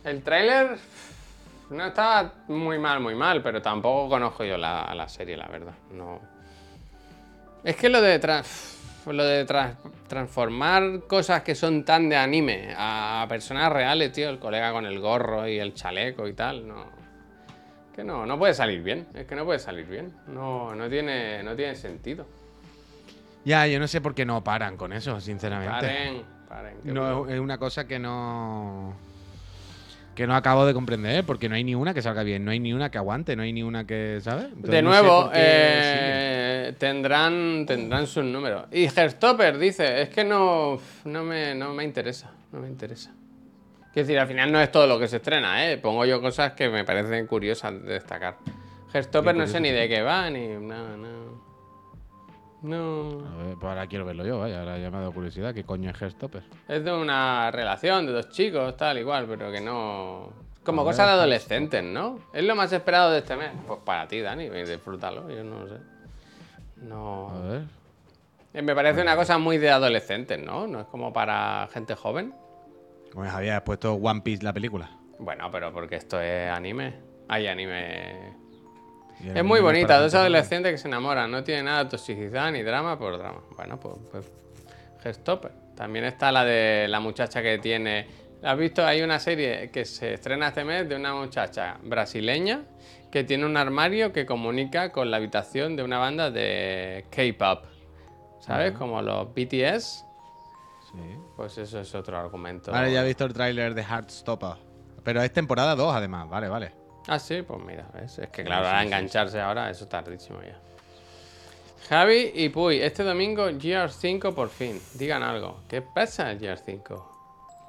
El tráiler no estaba muy mal, muy mal, pero tampoco conozco yo la, la serie, la verdad. No. Es que lo de trans- lo de trans- transformar cosas que son tan de anime a personas reales, tío, el colega con el gorro y el chaleco y tal, no. Que no, no puede salir bien. Es que no puede salir bien. No, no tiene, no tiene sentido. Ya, yo no sé por qué no paran con eso, sinceramente. Paren, paren. No, es una cosa que no. Que no acabo de comprender, porque no hay ni una que salga bien, no hay ni una que aguante, no hay ni una que, ¿sabes? Entonces De no sé nuevo, qué eh, tendrán, tendrán sus números. Y Herstopper dice, es que no, no, me, no me interesa, no me interesa. Quiero decir, al final no es todo lo que se estrena, ¿eh? Pongo yo cosas que me parecen curiosas de destacar. Herstopper no sé ni de qué va, ni nada, no. No. A ver, pues ahora quiero verlo yo, vaya, ahora ya me ha dado curiosidad. ¿Qué coño es Herstopper? Es de una relación de dos chicos, tal, igual, pero que no. Como ver, cosas de adolescentes, ¿no? Es lo más esperado de este mes. Pues para ti, Dani, disfrútalo, yo no lo sé. No. A ver. Eh, Me parece una cosa muy de adolescentes, ¿no? No es como para gente joven. Como Javier, has puesto One Piece la película. Bueno, pero porque esto es anime. Hay anime. Es muy bonita, dos adolescentes que se enamoran. No tiene nada de toxicidad ni drama por drama. Bueno, pues. pues Gestopper. También está la de la muchacha que tiene. ¿Has visto? Hay una serie que se estrena este mes de una muchacha brasileña que tiene un armario que comunica con la habitación de una banda de K-pop. ¿Sabes? Como los BTS. Sí. Pues eso es otro argumento. Vale, ya he visto el tráiler de Heartstopper. Pero es temporada 2, además. Vale, vale. Ah, sí, pues mira, ¿ves? Es que claro, ahora engancharse ahora, eso tardísimo ya. Javi y Puy, este domingo GR5 por fin. Digan algo. ¿Qué pasa el GR5?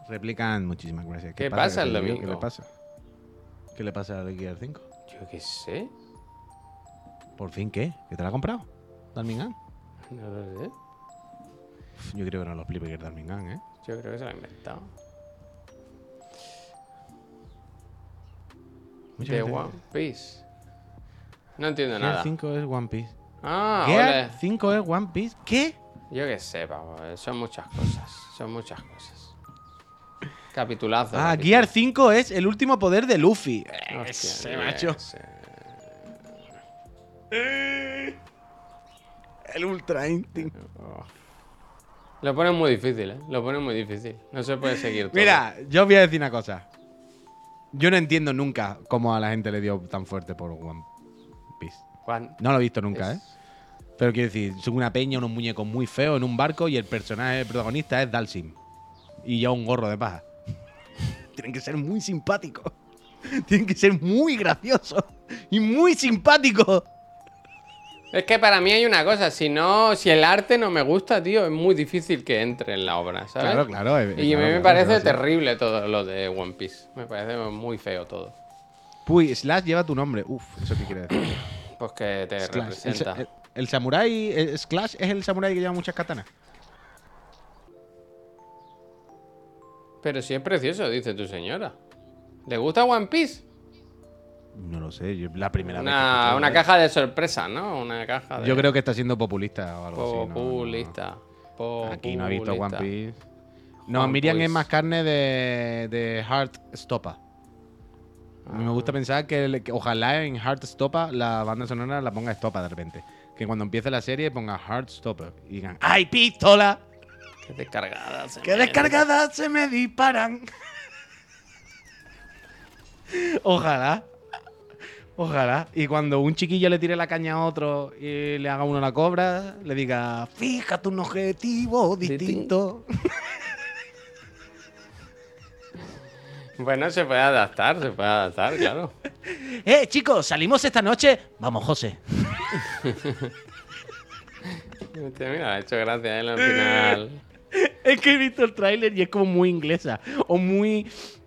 Replican, muchísimas gracias. ¿Qué pasa el digo? ¿Qué domingo? le pasa? ¿Qué le pasa al Gear 5? Yo qué sé. ¿Por fin qué? ¿Que te la ha comprado? ¿Darmingham? No lo sé. Yo creo que no lo explique que es ¿eh? Yo creo que se lo ha inventado. de One Piece. No entiendo Gear nada. 5 es One Piece. Ah, Gear 5 es One Piece. ¿Qué? Yo qué sé, pavo. Son muchas cosas. Son muchas cosas. Capitulazo. Ah. Gear 5 es el último poder de Luffy. Hostia, Ese yo macho. El Ultra Instinct. Oh. Lo ponen muy difícil, ¿eh? Lo ponen muy difícil. No se puede seguir todo. Mira, yo os voy a decir una cosa. Yo no entiendo nunca cómo a la gente le dio tan fuerte por One Piece. No lo he visto nunca, es- ¿eh? Pero quiero decir, son una peña, unos muñecos muy feos en un barco y el personaje el protagonista es Dalsim. Y ya un gorro de paja. Tienen que ser muy simpáticos. Tienen que ser muy graciosos. Y muy simpáticos. Es que para mí hay una cosa, si no, si el arte no me gusta, tío, es muy difícil que entre en la obra, ¿sabes? Claro, claro. eh, Y a mí me parece claro, sí. terrible todo lo de One Piece. Me parece muy feo todo. Puy, Slash lleva tu nombre. Uf, ¿eso qué quiere decir? Pues que te Slash. Representa. el, el samurái. el Slash es el samurái que lleva muchas katanas. Pero si es precioso, dice tu señora. ¿Le gusta One Piece? No lo sé, yo la primera vez. que Una, caja de sorpresa, ¿no? Una caja de... Yo creo que está siendo populista o algo así. no. Populista. Aquí no ha visto One. Piece. No, One Miriam Piece. es más carne de, de Heartstopper. A mí me gusta Ah. pensar que, ojalá en Heartstopper la banda sonora la ponga Stopper de repente. Que cuando empiece la serie ponga Heartstopper y digan ¡Ay, pistola! Qué descargada. se ¡Qué me- descargadas se me disparan! ojalá. Ojalá. Y cuando un chiquillo le tire la caña a otro y le haga uno la cobra, le diga Fíjate un objetivo distinto. Bueno, se puede adaptar, se puede adaptar, claro. ¡Eh, chicos! ¿Salimos esta noche? Vamos, José. Hostia, mira, ha hecho gracia él al final. Es que he visto el tráiler y es como muy inglesa o muy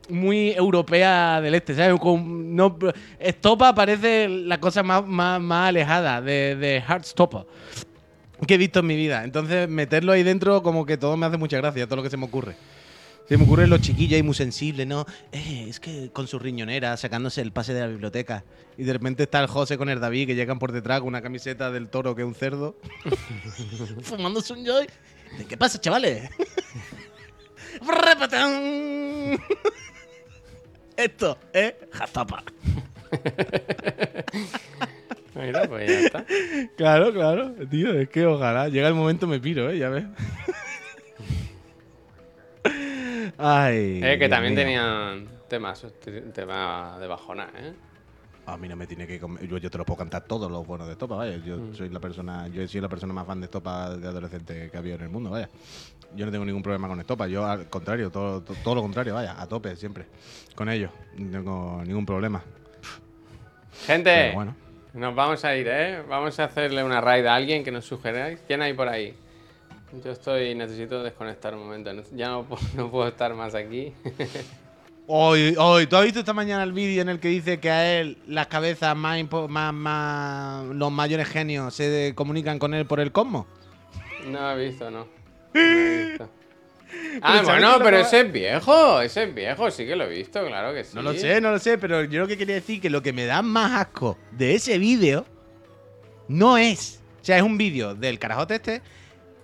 muy europea del este, ¿sabes? Como, no, Estopa parece la cosa más, más, más alejada de, de Heartstopper que he visto en mi vida. Entonces, meterlo ahí dentro como que todo me hace mucha gracia, todo lo que se me ocurre. Se me ocurren los chiquillos ahí muy sensibles, ¿no? Eh, es que con su riñonera, sacándose el pase de la biblioteca. Y de repente está el José con el David que llegan por detrás con una camiseta del toro que es un cerdo. Fumándose un joy. ¿De qué pasa, chavales? Repatán. Esto es Jazapa. Mira, pues ya está. Claro, claro, tío, es que ojalá. Llega el momento me piro, ¿eh? Ya ves. Ay. Es que Dios también mío. tenían temas, temas de bajona, ¿eh? A mí no me tiene que comer- yo, yo te lo puedo cantar todos los buenos de Estopa, vaya. Yo Mm. soy la persona, yo he sido la persona más fan de Estopa de adolescente que ha habido en el mundo, vaya. Yo no tengo ningún problema con Estopa, yo al contrario, todo, to- todo lo contrario, vaya, a tope siempre. Con ellos. No tengo ningún problema. Gente, Pero bueno. nos vamos a ir, ¿eh? Vamos a hacerle una raid a alguien que nos sugeráis. ¿Quién hay por ahí? Yo estoy, necesito desconectar un momento. Ya no, no puedo estar más aquí. Hoy, hoy, ¿tú has visto esta mañana el vídeo en el que dice que a él las cabezas más, impo- más, más los mayores genios se comunican con él por el cosmos? No he visto, no. No he visto. Ah, ¿sabes bueno, pero ese es viejo, ese es viejo, sí que lo he visto, claro que sí. No lo sé, no lo sé, pero yo lo que quería decir que lo que me da más asco de ese vídeo no es. O sea, es un vídeo del carajote este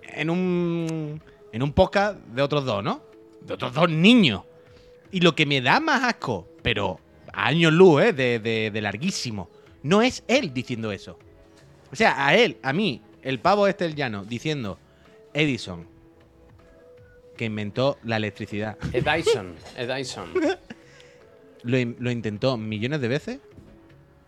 en un. en un podcast de otros dos, ¿no? De otros dos niños. Y lo que me da más asco, pero a años luz, ¿eh? De, de- de larguísimo, no es él diciendo eso. O sea, a él, a mí, el pavo este el llano, diciendo Edison, que inventó la electricidad. Es Dyson. lo, in- lo intentó millones de veces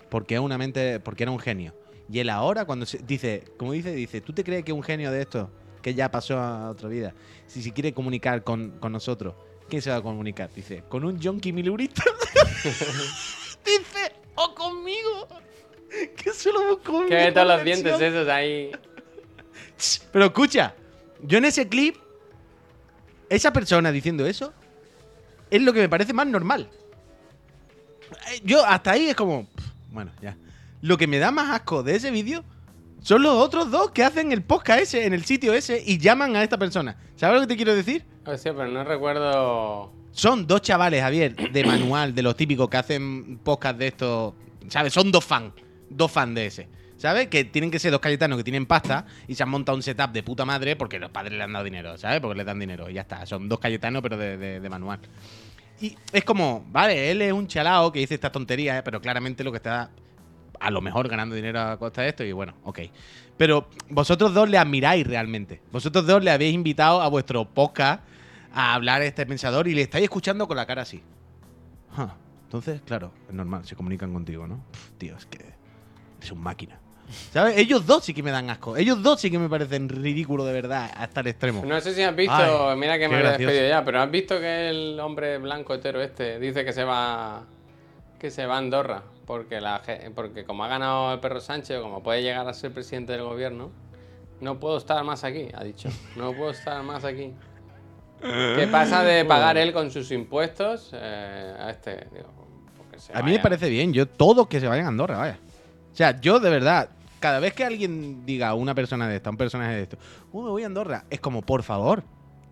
porque una mente porque era un genio y él ahora cuando se, dice como dice dice tú te crees que un genio de esto que ya pasó a otra vida si se quiere comunicar con, con nosotros quién se va a comunicar dice con un yonki milurista dice o conmigo que solo busco que ve todos los conexión". dientes esos ahí. Pero escucha, yo en ese clip, esa persona diciendo eso es lo que me parece más normal. Yo hasta ahí es como, pff, bueno, ya. Lo que me da más asco de ese vídeo son los otros dos que hacen el podcast ese en el sitio ese y llaman a esta persona. ¿Sabes lo que te quiero decir? Hostia, pero no recuerdo. Son dos chavales, Javier, de manual, de los típicos que hacen podcast de estos. ¿Sabes? Son dos fans. Dos fans de ese. ¿Sabes? Que tienen que ser dos cayetanos que tienen pasta y se han montado un setup de puta madre porque los padres le han dado dinero, ¿sabes? Porque les dan dinero y ya está. Son dos cayetanos, pero de, de- de manual. Y es como, vale, él es un chalao que dice estas tonterías, ¿eh? pero claramente lo que está a lo mejor ganando dinero a costa de esto y bueno, ok. Pero vosotros dos le admiráis realmente. Vosotros dos le habéis invitado a vuestro podcast a hablar a este pensador y le estáis escuchando con la cara así. Entonces, claro, es normal, se comunican contigo, ¿no? Pff, tío, es que es un máquina. ¿Sabes? Ellos dos sí que me dan asco. Ellos dos sí que me parecen ridículos de verdad hasta el extremo. No sé si has visto, Ay, mira que me gracioso. despedido ya, pero has visto que el hombre blanco hetero este dice que se va que se va a Andorra porque la porque como ha ganado el perro Sánchez, como puede llegar a ser presidente del gobierno, no puedo estar más aquí, ha dicho. No puedo estar más aquí. ¿Qué pasa de pagar él con sus impuestos eh, a este? Digo, se A mí me parece bien. Yo, todos que se vayan a Andorra, vaya. O sea, yo de verdad, cada vez que alguien diga una persona de esta, un personaje de esto, "Uh, me voy a Andorra, es como, por favor,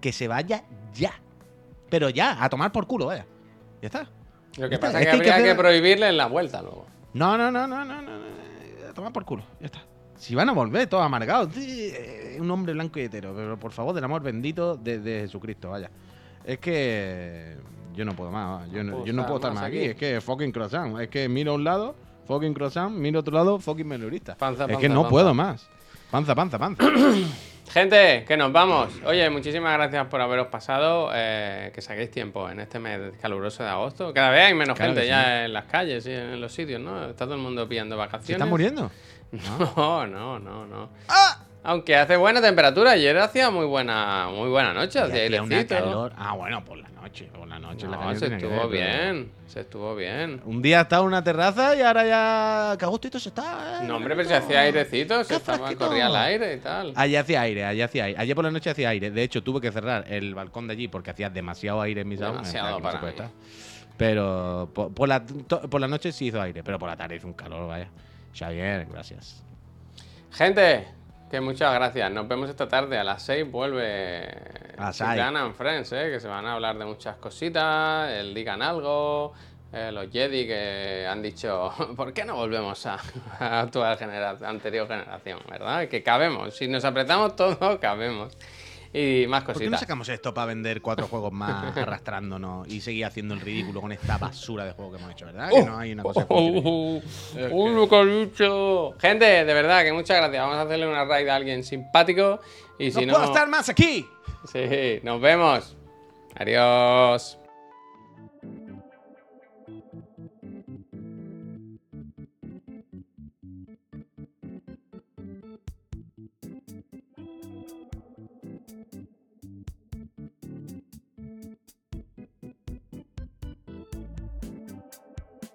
que se vaya ya. Pero ya, a tomar por culo, vaya. Ya está. Lo que pasa es que que hay que habría que, hacer- prohibirle en la vuelta luego. No, no, no, no, no, no, no, A tomar por culo, ya está. Si van a volver todos amargados, eh, un hombre blanco y hetero, pero por favor, del amor bendito de, de Jesucristo, vaya. Es que yo no puedo más, yo no, puedo yo no estar puedo estar más más aquí. aquí. Es que fucking croissant, es que miro a un lado, fucking croissant, miro a otro lado, fucking melurista. Panza, es que panza, no panza. puedo más. Panza, panza, panza. Gente, que nos vamos. Oye, muchísimas gracias por haberos pasado, eh, que saquéis tiempo en este mes caluroso de agosto. Cada vez hay menos Claro gente ya en las calles y en los sitios, ¿no? Está todo el mundo pillando vacaciones. ¿Se están muriendo? No, no, no, no. ¡Ah! Aunque hace buena temperatura, ayer hacía muy buena, muy buena noche, hacía airecito. calor. Ah, bueno, por la noche, por la noche. No, se estuvo bien, se estuvo bien. Un día estaba en una terraza y ahora ya. Que a gustito se está. eh, No, hombre, pero se hacía airecito, se estaba, corría al aire y tal. Allí hacía aire, allí hacía aire. Ayer por la noche hacía aire. De hecho, tuve que cerrar el balcón de allí porque hacía demasiado aire en mis aulas. Demasiado para mí. Pero por, por la, por la noche sí hizo aire, pero por la tarde hizo un calor, vaya. Xavier, gracias. Gente, que muchas gracias. Nos vemos esta tarde. A las 6 vuelve A las seis. Dan and Friends, ¿eh? que se van a hablar de muchas cositas. El Digan Algo. eh, los Jedi que han dicho, ¿por qué no volvemos a, a actual generación, anterior generación? ¿Verdad? Que cabemos. Si nos apretamos todos, cabemos. Y más ¿Por qué no cositas. sacamos esto para vender cuatro juegos más arrastrándonos y seguir haciendo el ridículo con esta basura de juego que hemos hecho, ¿verdad? Que no hay una cosa que funcione. Uh, ¡Uy, lo que has dicho! Gente, de verdad, que muchas gracias. Vamos a hacerle una raid a alguien simpático. Y si ¡No no. puedo estar más aquí! Sí, nos vemos. Adiós.